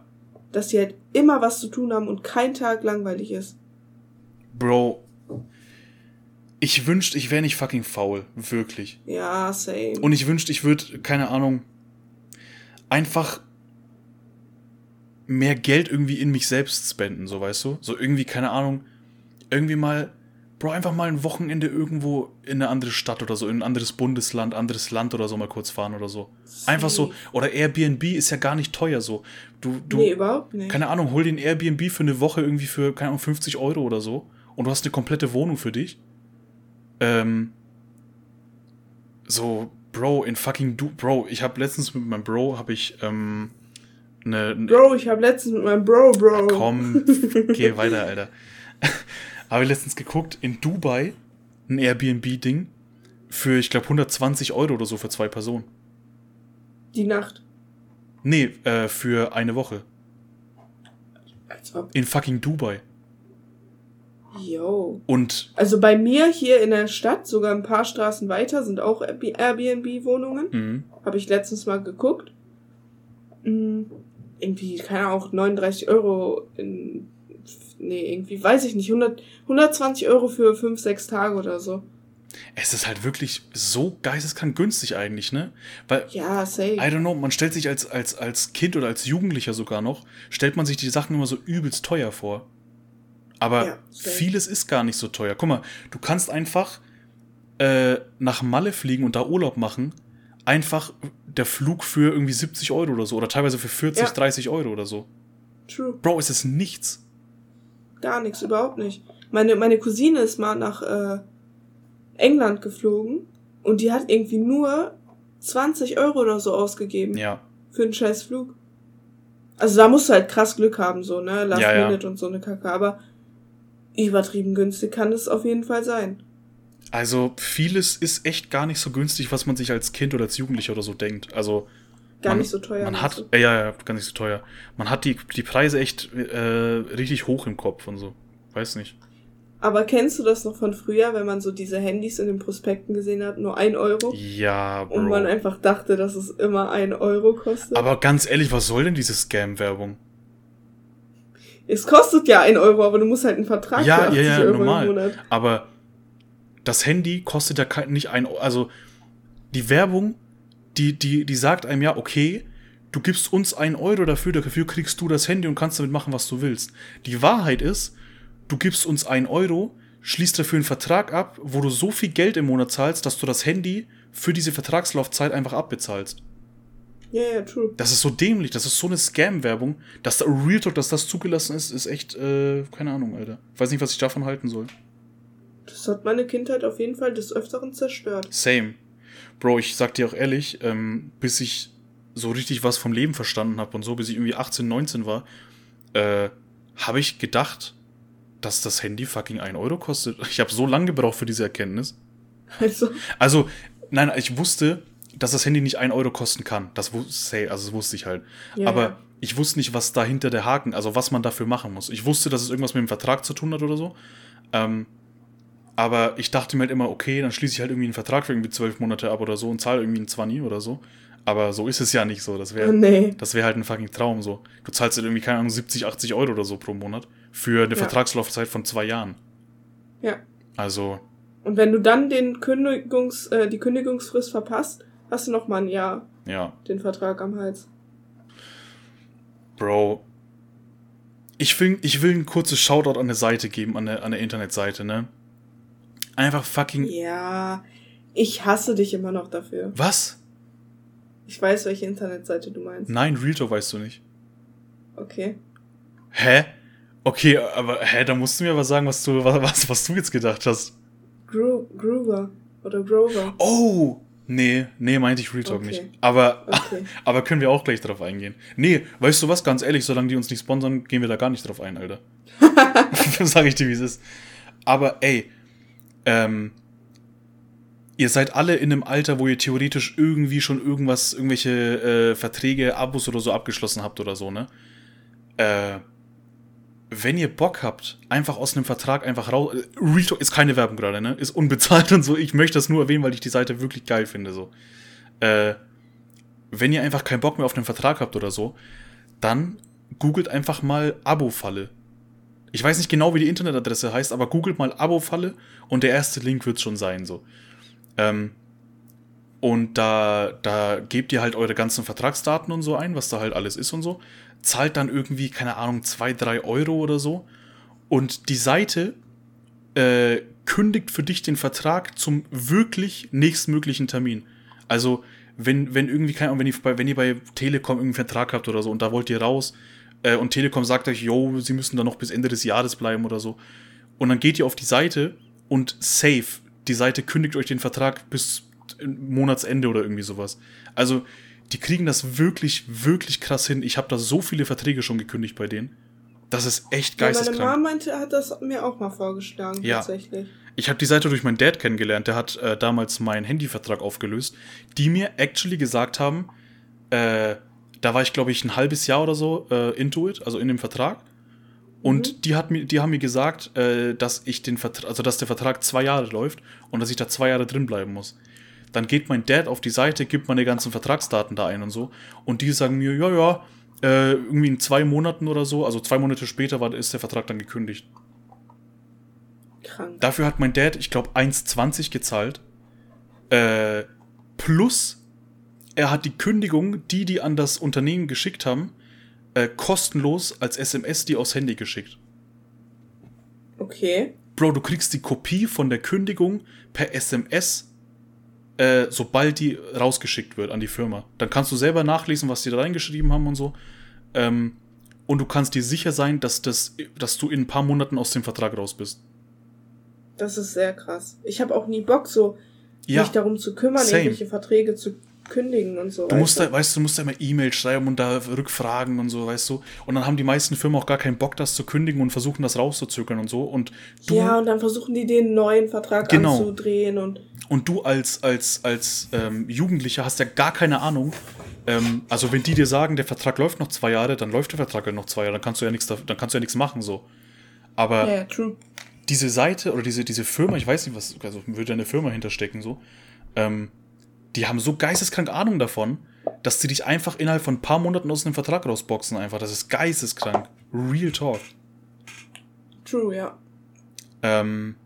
Dass sie halt immer was zu tun haben und kein Tag langweilig ist. Bro, ich wünschte, ich wäre nicht fucking faul. Wirklich. Ja, same. Und ich wünschte, ich würde, keine Ahnung, einfach mehr Geld irgendwie in mich selbst spenden, so weißt du? So irgendwie, keine Ahnung, irgendwie mal, Bro, einfach mal ein Wochenende irgendwo in eine andere Stadt oder so, in ein anderes Bundesland, anderes Land oder so mal kurz fahren oder so. Einfach so, oder Airbnb ist ja gar nicht teuer so. Du, du, nee, überhaupt nicht. Keine Ahnung, hol den Airbnb für eine Woche irgendwie für, keine Ahnung, 50 Euro oder so und du hast eine komplette Wohnung für dich. Ähm, so, Bro, in fucking du, Bro, ich habe letztens mit meinem Bro, habe ich, ähm, eine. Bro, ich habe letztens mit meinem Bro, Bro. Komm, geh weiter, Alter. habe ich letztens geguckt, in Dubai, ein Airbnb-Ding, für, ich glaube, 120 Euro oder so für zwei Personen. Die Nacht? Nee, äh, für eine Woche. In fucking Dubai. Yo. Und. Also bei mir hier in der Stadt, sogar ein paar Straßen weiter, sind auch Airbnb-Wohnungen. Mhm. Habe ich letztens mal geguckt. Mhm. Irgendwie, keine Ahnung, auch 39 Euro in. Nee, irgendwie, weiß ich nicht, 100, 120 Euro für 5, 6 Tage oder so. Es ist halt wirklich so geisteskrank günstig eigentlich, ne? Weil, ja, safe. I don't know, man stellt sich als, als, als Kind oder als Jugendlicher sogar noch, stellt man sich die Sachen immer so übelst teuer vor. Aber ja, vieles ist gar nicht so teuer. Guck mal, du kannst einfach äh, nach Malle fliegen und da Urlaub machen. Einfach der Flug für irgendwie 70 Euro oder so. Oder teilweise für 40, ja. 30 Euro oder so. True. Bro, ist es nichts. Gar nichts, überhaupt nicht. Meine, meine Cousine ist mal nach äh, England geflogen und die hat irgendwie nur 20 Euro oder so ausgegeben. Ja. Für einen scheiß Flug. Also da musst du halt krass Glück haben, so, ne? Last ja, Minute ja. und so eine Kacke. Aber übertrieben günstig kann es auf jeden Fall sein. Also vieles ist echt gar nicht so günstig, was man sich als Kind oder als Jugendlicher oder so denkt. Also gar man, nicht so teuer. Man hat, äh, ja, ja, gar nicht so teuer. Man hat die, die Preise echt äh, richtig hoch im Kopf und so. Weiß nicht. Aber kennst du das noch von früher, wenn man so diese Handys in den Prospekten gesehen hat, nur ein Euro? Ja, Bro. Und man einfach dachte, dass es immer ein Euro kostet. Aber ganz ehrlich, was soll denn diese Scam-Werbung? Es kostet ja ein Euro, aber du musst halt einen Vertrag ja, für 80 ja, ja, Euro normal. im Monat. Aber das Handy kostet ja nicht ein Euro. Also die Werbung, die, die, die sagt einem ja, okay, du gibst uns ein Euro dafür, dafür kriegst du das Handy und kannst damit machen, was du willst. Die Wahrheit ist, du gibst uns ein Euro, schließt dafür einen Vertrag ab, wo du so viel Geld im Monat zahlst, dass du das Handy für diese Vertragslaufzeit einfach abbezahlst. Ja, ja, true. Das ist so dämlich, das ist so eine Scam-Werbung, dass da Real Talk, dass das zugelassen ist, ist echt, äh, keine Ahnung, Alter. Ich weiß nicht, was ich davon halten soll. Das hat meine Kindheit auf jeden Fall des Öfteren zerstört. Same. Bro, ich sag dir auch ehrlich, ähm, bis ich so richtig was vom Leben verstanden habe und so, bis ich irgendwie 18, 19 war, äh, habe ich gedacht, dass das Handy fucking 1 Euro kostet. Ich habe so lange gebraucht für diese Erkenntnis. Also. Also, nein, ich wusste, dass das Handy nicht ein Euro kosten kann. Das wusste, also das wusste ich halt. Ja, Aber ja. ich wusste nicht, was dahinter der Haken, also was man dafür machen muss. Ich wusste, dass es irgendwas mit dem Vertrag zu tun hat oder so. Ähm, aber ich dachte mir halt immer, okay, dann schließe ich halt irgendwie einen Vertrag für irgendwie zwölf Monate ab oder so und zahle irgendwie einen 20 oder so. Aber so ist es ja nicht so. Das wäre nee. das halt ein fucking Traum so. Du zahlst halt irgendwie, keine Ahnung, 70, 80 Euro oder so pro Monat für eine ja. Vertragslaufzeit von zwei Jahren. Ja. Also. Und wenn du dann den Kündigungs, äh, die Kündigungsfrist verpasst, hast du noch mal ein Jahr ja. den Vertrag am Hals. Bro, ich will, ich will ein kurzes Shoutout an der Seite geben, an der, an der Internetseite, ne? Einfach fucking. Ja, ich hasse dich immer noch dafür. Was? Ich weiß, welche Internetseite du meinst. Nein, Realtor weißt du nicht. Okay. Hä? Okay, aber hä, da musst du mir aber sagen, was du, was, was du jetzt gedacht hast. Gro Groover oder Grover. Oh, Nee, nee, meinte ich Real Talk okay. nicht. Aber, okay. aber können wir auch gleich drauf eingehen. Nee, weißt du was, ganz ehrlich, solange die uns nicht sponsern, gehen wir da gar nicht drauf ein, Alter. Sag ich dir, wie es ist. Aber ey, ähm, ihr seid alle in einem Alter, wo ihr theoretisch irgendwie schon irgendwas, irgendwelche äh, Verträge, Abos oder so abgeschlossen habt oder so, ne? Äh, wenn ihr Bock habt, einfach aus einem Vertrag einfach raus. Real ist keine Werbung gerade, ne? Ist unbezahlt und so. Ich möchte das nur erwähnen, weil ich die Seite wirklich geil finde, so. Äh, wenn ihr einfach keinen Bock mehr auf einen Vertrag habt oder so, dann googelt einfach mal Abo-Falle. Ich weiß nicht genau, wie die Internetadresse heißt, aber googelt mal Abo-Falle und der erste Link wird schon sein, so. Ähm, und da, da gebt ihr halt eure ganzen Vertragsdaten und so ein, was da halt alles ist und so zahlt dann irgendwie, keine Ahnung, 2, 3 Euro oder so. Und die Seite äh, kündigt für dich den Vertrag zum wirklich nächstmöglichen Termin. Also, wenn, wenn irgendwie, keine Ahnung, wenn ihr, wenn ihr bei Telekom irgendeinen Vertrag habt oder so und da wollt ihr raus äh, und Telekom sagt euch, yo, sie müssen da noch bis Ende des Jahres bleiben oder so. Und dann geht ihr auf die Seite und safe, die Seite kündigt euch den Vertrag bis Monatsende oder irgendwie sowas. Also, die kriegen das wirklich, wirklich krass hin. Ich habe da so viele Verträge schon gekündigt bei denen. Das ist echt geisteskrank. Ja, meine Mama meinte, hat das mir auch mal vorgeschlagen, ja. tatsächlich. Ich habe die Seite durch meinen Dad kennengelernt. Der hat äh, damals meinen Handyvertrag aufgelöst, die mir actually gesagt haben, äh, da war ich, glaube ich, ein halbes Jahr oder so äh, into it, also in dem Vertrag. Und mhm. die, hat mir, die haben mir gesagt, äh, dass ich den Vertrag, also dass der Vertrag zwei Jahre läuft und dass ich da zwei Jahre drin bleiben muss. Dann geht mein Dad auf die Seite, gibt meine ganzen Vertragsdaten da ein und so. Und die sagen mir, ja, ja, äh, irgendwie in zwei Monaten oder so, also zwei Monate später war, ist der Vertrag dann gekündigt. Krank. Dafür hat mein Dad, ich glaube, 1,20 gezahlt. Äh, plus, er hat die Kündigung, die die an das Unternehmen geschickt haben, äh, kostenlos als SMS die aufs Handy geschickt. Okay. Bro, du kriegst die Kopie von der Kündigung per SMS äh, sobald die rausgeschickt wird an die Firma. Dann kannst du selber nachlesen, was die da reingeschrieben haben und so. Ähm, und du kannst dir sicher sein, dass, das, dass du in ein paar Monaten aus dem Vertrag raus bist. Das ist sehr krass. Ich habe auch nie Bock, so ja, mich darum zu kümmern, same. irgendwelche Verträge zu kündigen und so. Du musst da, weißt du, musst da immer E-Mail schreiben und da Rückfragen und so, weißt du. Und dann haben die meisten Firmen auch gar keinen Bock, das zu kündigen und versuchen das rauszuzögern und so. Und du, ja, und dann versuchen die den neuen Vertrag genau. anzudrehen und. Und du als, als, als ähm, Jugendlicher hast ja gar keine Ahnung. Ähm, also wenn die dir sagen, der Vertrag läuft noch zwei Jahre, dann läuft der Vertrag halt noch zwei Jahre, dann kannst du ja nichts, dann kannst du ja nichts machen so. Aber ja, true. diese Seite oder diese, diese Firma, ich weiß nicht, was, also würde eine Firma hinterstecken so. Ähm, die haben so geisteskrank Ahnung davon, dass sie dich einfach innerhalb von ein paar Monaten aus einem Vertrag rausboxen einfach. Das ist geisteskrank. Real Talk. True, ja. Ähm,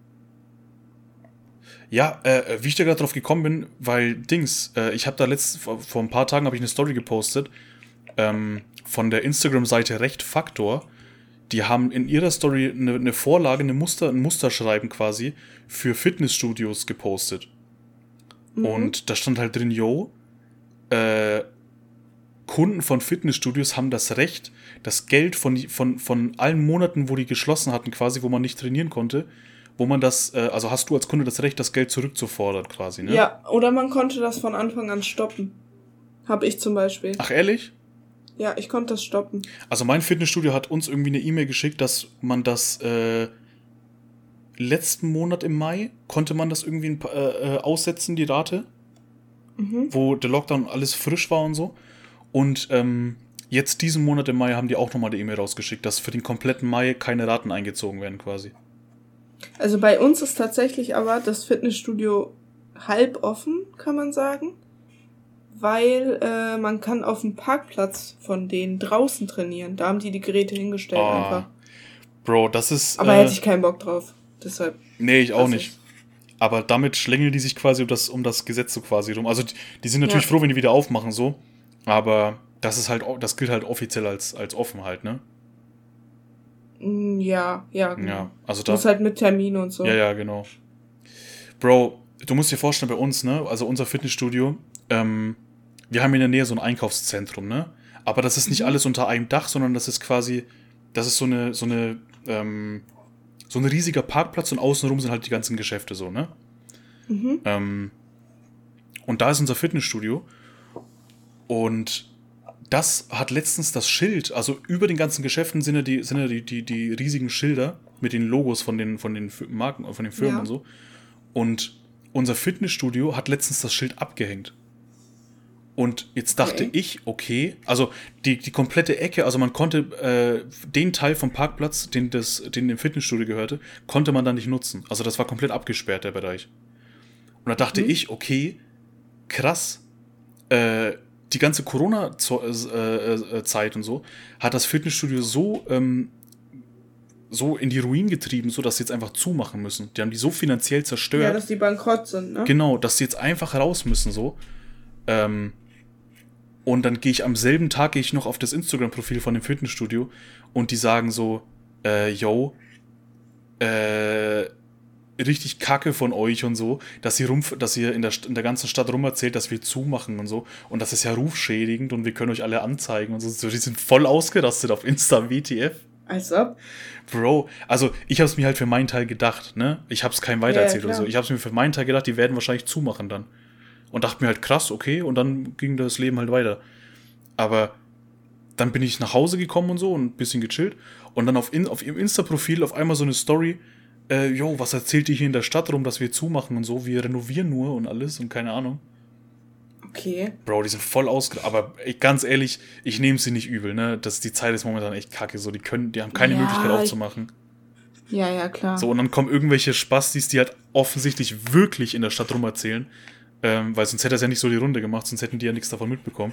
ja, äh, wie ich da gerade drauf gekommen bin, weil Dings, äh, ich habe da letzt vor, vor, ein paar Tagen habe ich eine Story gepostet ähm, von der Instagram-Seite Recht Faktor. Die haben in ihrer Story eine, eine Vorlage, eine Muster, ein Musterschreiben quasi für Fitnessstudios gepostet. Mhm. Und da stand halt drin, yo, äh, Kunden von Fitnessstudios haben das Recht, das Geld von, von, von allen Monaten, wo die geschlossen hatten, quasi, wo man nicht trainieren konnte, wo man das, äh, also hast du als Kunde das Recht, das Geld zurückzufordern, quasi, ne? Ja, oder man konnte das von Anfang an stoppen. Hab ich zum Beispiel. Ach, ehrlich? Ja, ich konnte das stoppen. Also mein Fitnessstudio hat uns irgendwie eine E-Mail geschickt, dass man das äh, letzten Monat im Mai konnte man das irgendwie äh, äh, aussetzen, die Rate. Mhm. Wo der Lockdown alles frisch war und so. Und ähm, jetzt diesen Monat im Mai haben die auch nochmal die E-Mail rausgeschickt, dass für den kompletten Mai keine Raten eingezogen werden quasi. Also bei uns ist tatsächlich aber das Fitnessstudio halb offen, kann man sagen. Weil äh, man kann auf dem Parkplatz von denen draußen trainieren. Da haben die die Geräte hingestellt oh, einfach. Bro, das ist. Aber äh, hätte ich keinen Bock drauf. Deshalb. Nee, ich auch nicht. Aber damit schlängeln die sich quasi um das, um das Gesetz so quasi rum. Also die, die sind natürlich ja. froh, wenn die wieder aufmachen, so. Aber das ist halt, das gilt halt offiziell als, als offen halt, ne? Mm, ja, ja, genau. Ja, also da. Muss halt mit Termin und so. Ja, ja, genau. Bro, du musst dir vorstellen, bei uns, ne, also unser Fitnessstudio, ähm, wir haben in der Nähe so ein Einkaufszentrum, ne? Aber das ist nicht mhm. alles unter einem Dach, sondern das ist quasi, das ist so eine, so eine, ähm, so ein riesiger Parkplatz und außenrum sind halt die ganzen Geschäfte so, ne? Mhm. Ähm, Und da ist unser Fitnessstudio. Und das hat letztens das Schild, also über den ganzen Geschäften sind ja die, sind ja die, die, die riesigen Schilder mit den Logos von den, von den Marken, von den Firmen ja. und so. Und unser Fitnessstudio hat letztens das Schild abgehängt. Und jetzt dachte okay. ich, okay, also die, die komplette Ecke, also man konnte äh, den Teil vom Parkplatz, den, das, den dem Fitnessstudio gehörte, konnte man dann nicht nutzen. Also das war komplett abgesperrt, der Bereich. Und da dachte mhm. ich, okay, krass, äh, die ganze Corona-Zeit äh, äh, und so hat das Fitnessstudio so, ähm, so in die Ruin getrieben, so dass sie jetzt einfach zumachen müssen. Die haben die so finanziell zerstört. Ja, dass die bankrott sind, ne? Genau, dass sie jetzt einfach raus müssen, so. Ähm, und dann gehe ich am selben Tag gehe ich noch auf das Instagram-Profil von dem Fitnessstudio und die sagen so, äh, yo, äh, richtig kacke von euch und so, dass ihr, rum, dass ihr in, der, in der ganzen Stadt rum erzählt, dass wir zumachen und so. Und das ist ja rufschädigend und wir können euch alle anzeigen und so. Die sind voll ausgerastet auf Insta WTF. Als ob. Bro, also ich habe es mir halt für meinen Teil gedacht, ne? Ich habe es keinem weitererzählt ja, oder so. Ich habe es mir für meinen Teil gedacht, die werden wahrscheinlich zumachen dann. Und dachte mir halt krass, okay, und dann ging das Leben halt weiter. Aber dann bin ich nach Hause gekommen und so und ein bisschen gechillt. Und dann auf, in, auf ihrem Insta-Profil auf einmal so eine Story, äh, yo, was erzählt ihr hier in der Stadt rum, dass wir zumachen und so, wir renovieren nur und alles und keine Ahnung. Okay. Bro, die sind voll ausge... Aber ey, ganz ehrlich, ich nehme sie nicht übel, ne? Das, die Zeit ist momentan echt kacke, so, die können, die haben keine ja, Möglichkeit aufzumachen. Ja, ja, klar. So, und dann kommen irgendwelche Spastis, die halt offensichtlich wirklich in der Stadt rum erzählen, ähm, weil sonst hätte er ja nicht so die Runde gemacht, sonst hätten die ja nichts davon mitbekommen.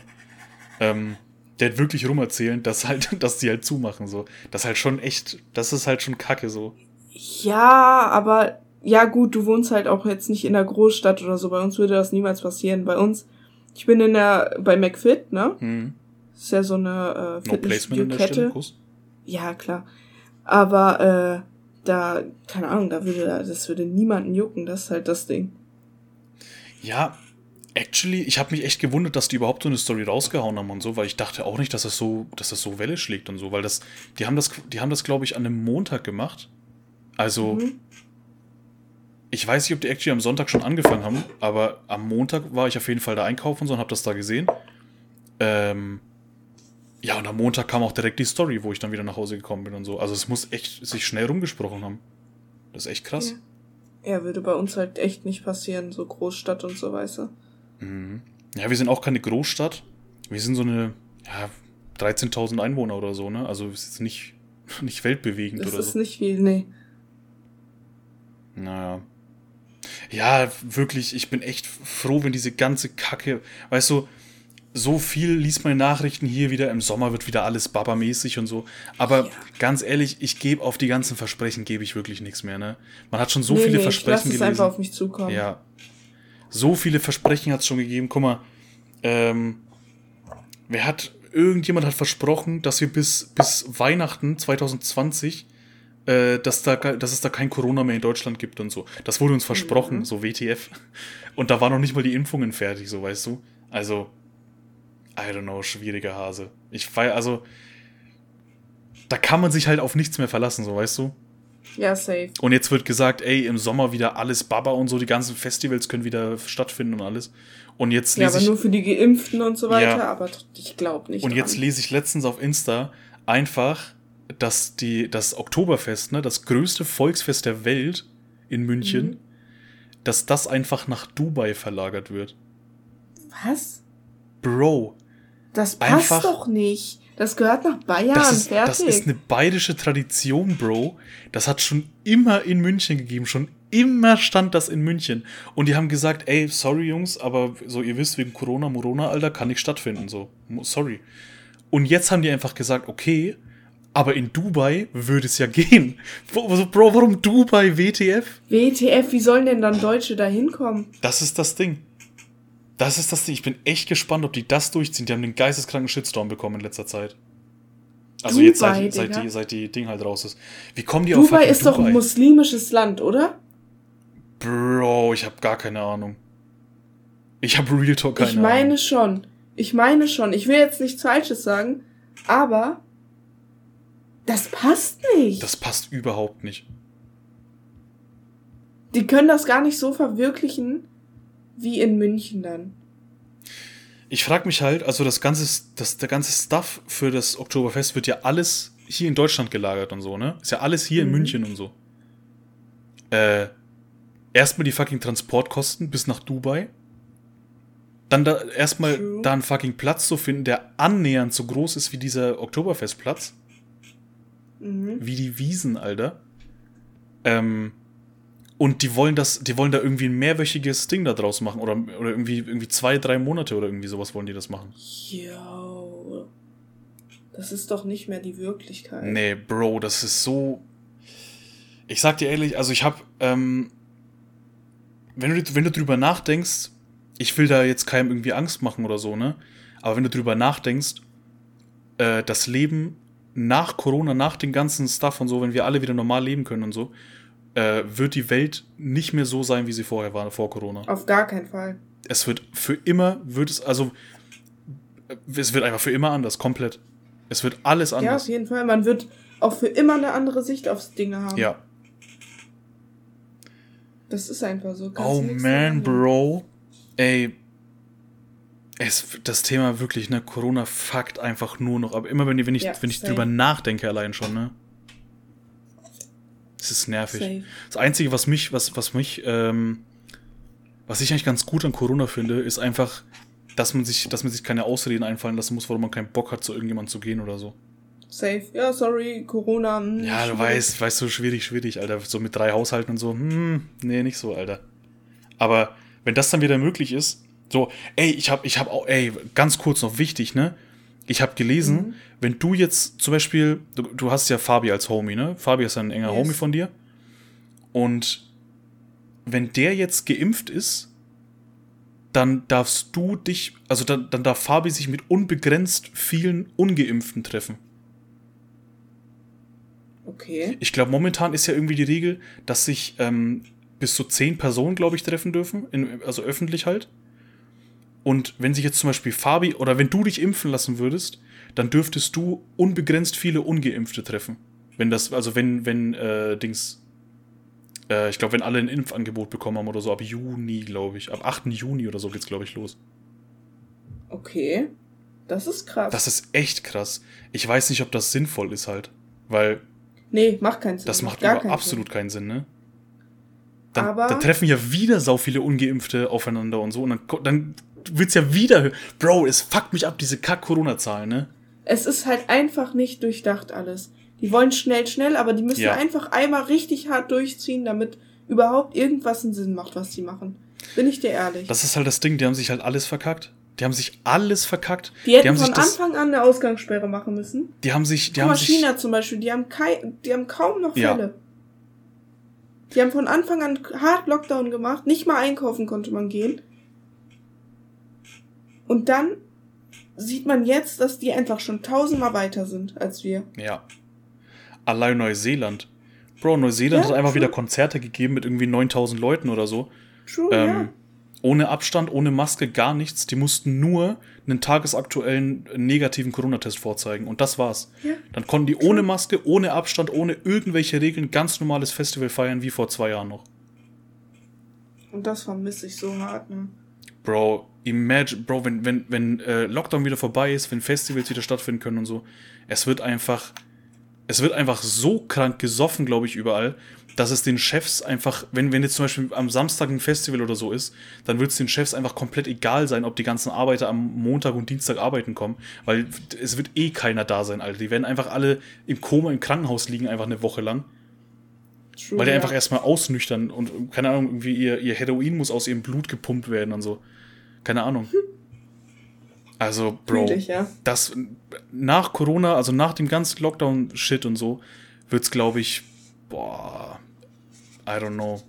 Ähm, der hat wirklich rumerzählen, dass halt, dass die halt zumachen, so. Das ist halt schon echt, das ist halt schon kacke, so. Ja, aber ja gut, du wohnst halt auch jetzt nicht in der Großstadt oder so. Bei uns würde das niemals passieren. Bei uns, ich bin in der bei McFit, ne? Hm. Ist ja so eine äh, Fitnessstudio-Kette. Ja, klar. Aber äh, da, keine Ahnung, da würde das würde niemanden jucken. Das ist halt das Ding. Ja, actually, ich habe mich echt gewundert, dass die überhaupt so eine Story rausgehauen haben und so, weil ich dachte auch nicht, dass das so, dass das so Welle schlägt und so, weil das, die haben das, die haben das, glaube ich, an einem Montag gemacht also, mhm. ich weiß nicht, ob die actually am Sonntag schon angefangen haben, aber am Montag war ich auf jeden Fall da einkaufen und so und habe das da gesehen. Ähm, ja, und am Montag kam auch direkt die Story, wo ich dann wieder nach Hause gekommen bin und so. Also es muss echt sich schnell rumgesprochen haben. Das ist echt krass. Ja, ja würde bei uns halt echt nicht passieren, so Großstadt und so, weißt du. Mhm. Ja, wir sind auch keine Großstadt. Wir sind so eine, ja, 13.000 Einwohner oder so, ne? Also es ist nicht, nicht weltbewegend das oder so. Das ist nicht viel, nee. Naja. Ja, wirklich, ich bin echt froh, wenn diese ganze Kacke, weißt du, so viel liest man in Nachrichten hier wieder, im Sommer wird wieder alles babamäßig und so. Aber ja. ganz ehrlich, ich gebe auf die ganzen Versprechen, gebe ich wirklich nichts mehr, ne? Man hat schon so nee, viele nee, Versprechen ich lass gelesen. Es einfach auf mich zukommen. Ja. So viele Versprechen hat es schon gegeben. Guck mal, ähm, wer hat, irgendjemand hat versprochen, dass wir bis, bis Weihnachten 2020 äh, dass, da, dass es da kein Corona mehr in Deutschland gibt und so. Das wurde uns versprochen, mhm. so WTF. Und da waren noch nicht mal die Impfungen fertig, so weißt du. Also, I don't know, schwieriger Hase. Ich war also, da kann man sich halt auf nichts mehr verlassen, so weißt du. Ja, safe. Und jetzt wird gesagt, ey, im Sommer wieder alles Baba und so, die ganzen Festivals können wieder stattfinden und alles. Und jetzt lese ja, aber ich, nur für die Geimpften und so weiter, ja, aber ich glaube nicht. Und dran. jetzt lese ich letztens auf Insta einfach, dass die, das Oktoberfest, ne, das größte Volksfest der Welt in München, mhm. dass das einfach nach Dubai verlagert wird. Was? Bro. Das passt einfach, doch nicht. Das gehört nach Bayern. Das ist, fertig. das ist eine bayerische Tradition, Bro. Das hat schon immer in München gegeben. Schon immer stand das in München. Und die haben gesagt, ey, sorry Jungs, aber so ihr wisst, wegen Corona, Morona, Alter, kann nicht stattfinden. So, sorry. Und jetzt haben die einfach gesagt, okay, aber in Dubai würde es ja gehen. Bro, warum Dubai WTF? WTF, wie sollen denn dann Deutsche da hinkommen? Das ist das Ding. Das ist das Ding. Ich bin echt gespannt, ob die das durchziehen. Die haben den geisteskranken Shitstorm bekommen in letzter Zeit. Also Dubai, jetzt seit, seit, die, seit die Ding halt raus ist. Wie kommen die Dubai auf Dubai ist doch ein muslimisches Land, oder? Bro, ich habe gar keine Ahnung. Ich habe Real Talk keine Ahnung. Ich meine Ahnung. schon. Ich meine schon. Ich will jetzt nichts Falsches sagen, aber das passt nicht. Das passt überhaupt nicht. Die können das gar nicht so verwirklichen, wie in München dann. Ich frage mich halt, also das ganze, das, der ganze Stuff für das Oktoberfest wird ja alles hier in Deutschland gelagert und so, ne? Ist ja alles hier mhm. in München und so. Äh, erstmal die fucking Transportkosten bis nach Dubai. Dann da erstmal da einen fucking Platz zu finden, der annähernd so groß ist wie dieser Oktoberfestplatz. Mhm. Wie die Wiesen, Alter. Ähm, und die wollen das, die wollen da irgendwie ein mehrwöchiges Ding da draus machen. Oder, oder irgendwie, irgendwie zwei, drei Monate oder irgendwie sowas wollen die das machen. Yo. Das ist doch nicht mehr die Wirklichkeit. Nee, Bro, das ist so. Ich sag dir ehrlich, also ich hab, ähm, wenn du, wenn du drüber nachdenkst, ich will da jetzt keinem irgendwie Angst machen oder so, ne? Aber wenn du drüber nachdenkst, äh, das Leben nach Corona, nach dem ganzen Stuff und so, wenn wir alle wieder normal leben können und so, äh, wird die Welt nicht mehr so sein, wie sie vorher war, vor Corona. Auf gar keinen Fall. Es wird für immer, wird es, also, es wird einfach für immer anders, komplett. Es wird alles anders. Ja, auf jeden Fall. Man wird auch für immer eine andere Sicht aufs Dinge haben. Ja. Das ist einfach so. Oh man, Bro. Ey. Es, das Thema wirklich, ne, Corona fuckt einfach nur noch. Aber immer wenn, wenn ich, ja, wenn ich drüber nachdenke, allein schon, ne? Es ist nervig. Safe. Das Einzige, was mich, was, was mich, ähm, was ich eigentlich ganz gut an Corona finde, ist einfach, dass man sich, dass man sich keine Ausreden einfallen lassen muss, warum man keinen Bock hat, zu irgendjemandem zu gehen oder so. Safe. Ja, sorry, Corona. Mh, hm, ja, du weißt, weißt du, schwierig, schwierig, Alter. So mit drei Haushalten und so, hm, nee, nicht so, Alter. Aber wenn das dann wieder möglich ist, so, ey, ich hab, ich hab auch, ey, ganz kurz noch wichtig, ne? Ich habe gelesen, mhm. wenn du jetzt zum Beispiel, du, du, hast ja Fabi als Homie, ne? Fabi ist ein enger yes. Homie von dir. Und wenn der jetzt geimpft ist, dann darfst du dich, also dann, dann darf Fabi sich mit unbegrenzt vielen Ungeimpften treffen. Okay. Ich glaube, momentan ist ja irgendwie die Regel, dass sich ähm, bis zu zehn Personen, glaube ich, treffen dürfen, in, also öffentlich halt. Und wenn sich jetzt zum Beispiel Fabi oder wenn du dich impfen lassen würdest, dann dürftest du unbegrenzt viele Ungeimpfte treffen. Wenn das, also wenn, wenn, äh, Dings, äh, ich glaube, wenn alle ein Impfangebot bekommen haben oder so, ab Juni, glaube ich. Ab 8. Juni oder so geht's, glaube ich, los. Okay. Das ist krass. Das ist echt krass. Ich weiß nicht, ob das sinnvoll ist halt. Weil. Nee, macht keinen Sinn. Das macht, macht keinen absolut Sinn. keinen Sinn, ne? Dann, Aber dann treffen ja wieder sau viele Ungeimpfte aufeinander und so. Und dann, dann wird's ja wieder. Bro, es fuckt mich ab, diese Kack-Corona-Zahlen, ne? Es ist halt einfach nicht durchdacht alles. Die wollen schnell, schnell, aber die müssen ja. einfach einmal richtig hart durchziehen, damit überhaupt irgendwas einen Sinn macht, was die machen. Bin ich dir ehrlich. Das ist halt das Ding, die haben sich halt alles verkackt. Die haben sich alles verkackt. Die hätten die von Anfang an eine Ausgangssperre machen müssen. Die haben sich, die Guck haben sich. China zum Beispiel, die haben, kei, die haben kaum noch Fälle. Ja. Die haben von Anfang an hart Lockdown gemacht. Nicht mal einkaufen konnte man gehen. Und dann sieht man jetzt, dass die einfach schon tausendmal weiter sind als wir. Ja. Allein Neuseeland. Bro, Neuseeland ja, hat einfach true. wieder Konzerte gegeben mit irgendwie 9000 Leuten oder so. True, ähm, ja. Ohne Abstand, ohne Maske, gar nichts. Die mussten nur einen tagesaktuellen negativen Corona-Test vorzeigen. Und das war's. Ja. Dann konnten die ohne Maske, ohne Abstand, ohne irgendwelche Regeln ganz normales Festival feiern wie vor zwei Jahren noch. Und das vermisse ich so hart, ne? Bro, imagine, Bro, wenn, wenn, wenn äh, Lockdown wieder vorbei ist, wenn Festivals wieder stattfinden können und so, es wird einfach, es wird einfach so krank gesoffen, glaube ich, überall, dass es den Chefs einfach, wenn, wenn jetzt zum Beispiel am Samstag ein Festival oder so ist, dann wird es den Chefs einfach komplett egal sein, ob die ganzen Arbeiter am Montag und Dienstag arbeiten kommen, weil es wird eh keiner da sein, Alter. Die werden einfach alle im Koma im Krankenhaus liegen, einfach eine Woche lang. True, weil die ja. einfach erstmal ausnüchtern und, keine Ahnung, irgendwie ihr, ihr Heroin muss aus ihrem Blut gepumpt werden und so. Keine Ahnung. Also, Bro, ich, ja. das nach Corona, also nach dem ganzen Lockdown-Shit und so, wird's, glaube ich, boah, I don't know.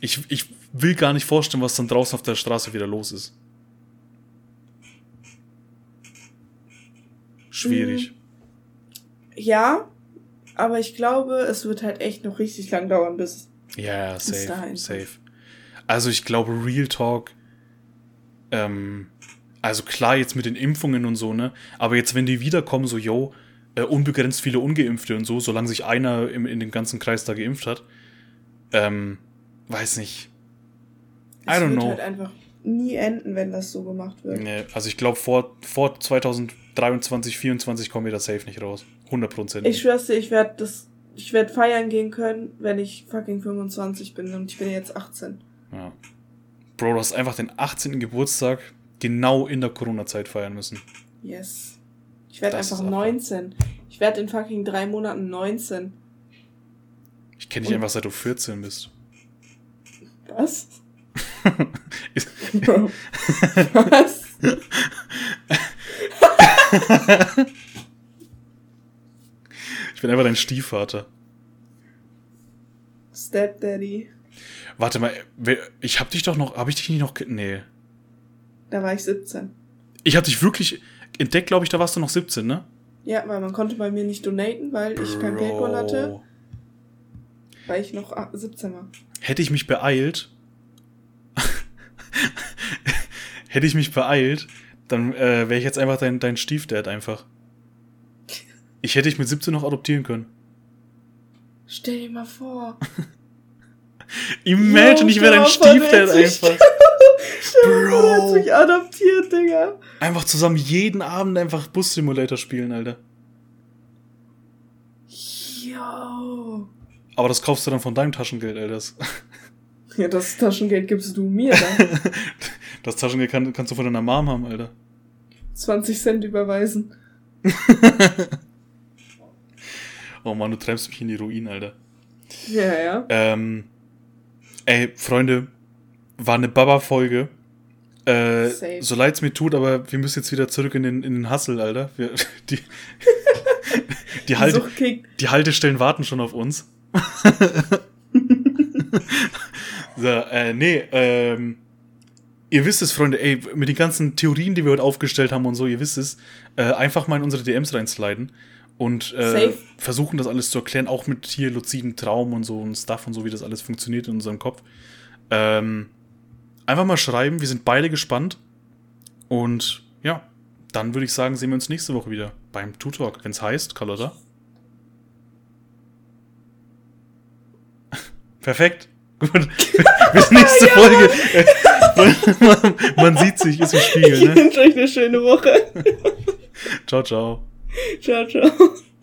Ich, ich will gar nicht vorstellen, was dann draußen auf der Straße wieder los ist. Schwierig. Hm. Ja, aber ich glaube, es wird halt echt noch richtig lang dauern, bis. Ja, safe, safe. Also ich glaube, Real Talk, ähm, also klar, jetzt mit den Impfungen und so, ne? Aber jetzt, wenn die wiederkommen, so, yo, äh, unbegrenzt viele Ungeimpfte und so, solange sich einer im, in dem ganzen Kreis da geimpft hat, ähm, weiß nicht. I don't know. halt einfach nie enden, wenn das so gemacht wird. Nee, also ich glaube, vor, vor 2023, 2024 kommen wir da safe nicht raus. 100%. Ich schwör's dir, ich werde das. Ich werde feiern gehen können, wenn ich fucking 25 bin und ich bin jetzt 18. Ja. Bro, du hast einfach den 18. Geburtstag genau in der Corona-Zeit feiern müssen. Yes. Ich werde einfach 19. Ich werde in fucking drei Monaten 19. Ich kenne dich und einfach seit du 14 bist. Was? Bro. Was? ich bin einfach dein Stiefvater. Stepdaddy. Warte mal, ich hab dich doch noch, hab ich dich nicht noch, nee. Da war ich 17. Ich hab dich wirklich entdeckt, glaube ich, da warst du noch 17, ne? Ja, weil man konnte bei mir nicht donaten, weil Bro. ich kein Paypal hatte. Weil ich noch 17 war. Hätte ich mich beeilt, hätte ich mich beeilt, dann äh, wäre ich jetzt einfach dein, dein Stiefdad einfach. Ich hätte dich mit 17 noch adoptieren können. Stell dir mal vor. Imagine, ich wäre dein Stiefdad einfach. Bro. mich adoptiert, Digga. Einfach zusammen jeden Abend einfach Bus Simulator spielen, Alter. Yo. Aber das kaufst du dann von deinem Taschengeld, Alter. Ja, das Taschengeld gibst du mir dann. das Taschengeld kann, kannst du von deiner Mom haben, Alter. 20 Cent überweisen. oh Mann, du treibst mich in die Ruin, Alter. Ja, ja. Ähm, ey, Freunde, war eine Baba-Folge. Äh, so leid es mir tut, aber wir müssen jetzt wieder zurück in den, in den Hustle, Alter. Wir, die, die, Halte, die Haltestellen warten schon auf uns. so, äh, nee, ähm, ihr wisst es, Freunde, ey, mit den ganzen Theorien, die wir heute aufgestellt haben und so, ihr wisst es, äh, einfach mal in unsere DMs reinsliden und äh, versuchen das alles zu erklären, auch mit hier luziden Traum und so und Stuff und so, wie das alles funktioniert in unserem Kopf. Ähm, einfach mal schreiben, wir sind beide gespannt. Und ja, dann würde ich sagen, sehen wir uns nächste Woche wieder beim Two Talk, wenn es heißt, Carlotta. Perfekt. Gut. Bis nächste. Folge. Man, man, sieht sich, ist im Spiegel. Ne? Ich wünsche euch eine schöne Woche. ciao, ciao. Ciao, ciao.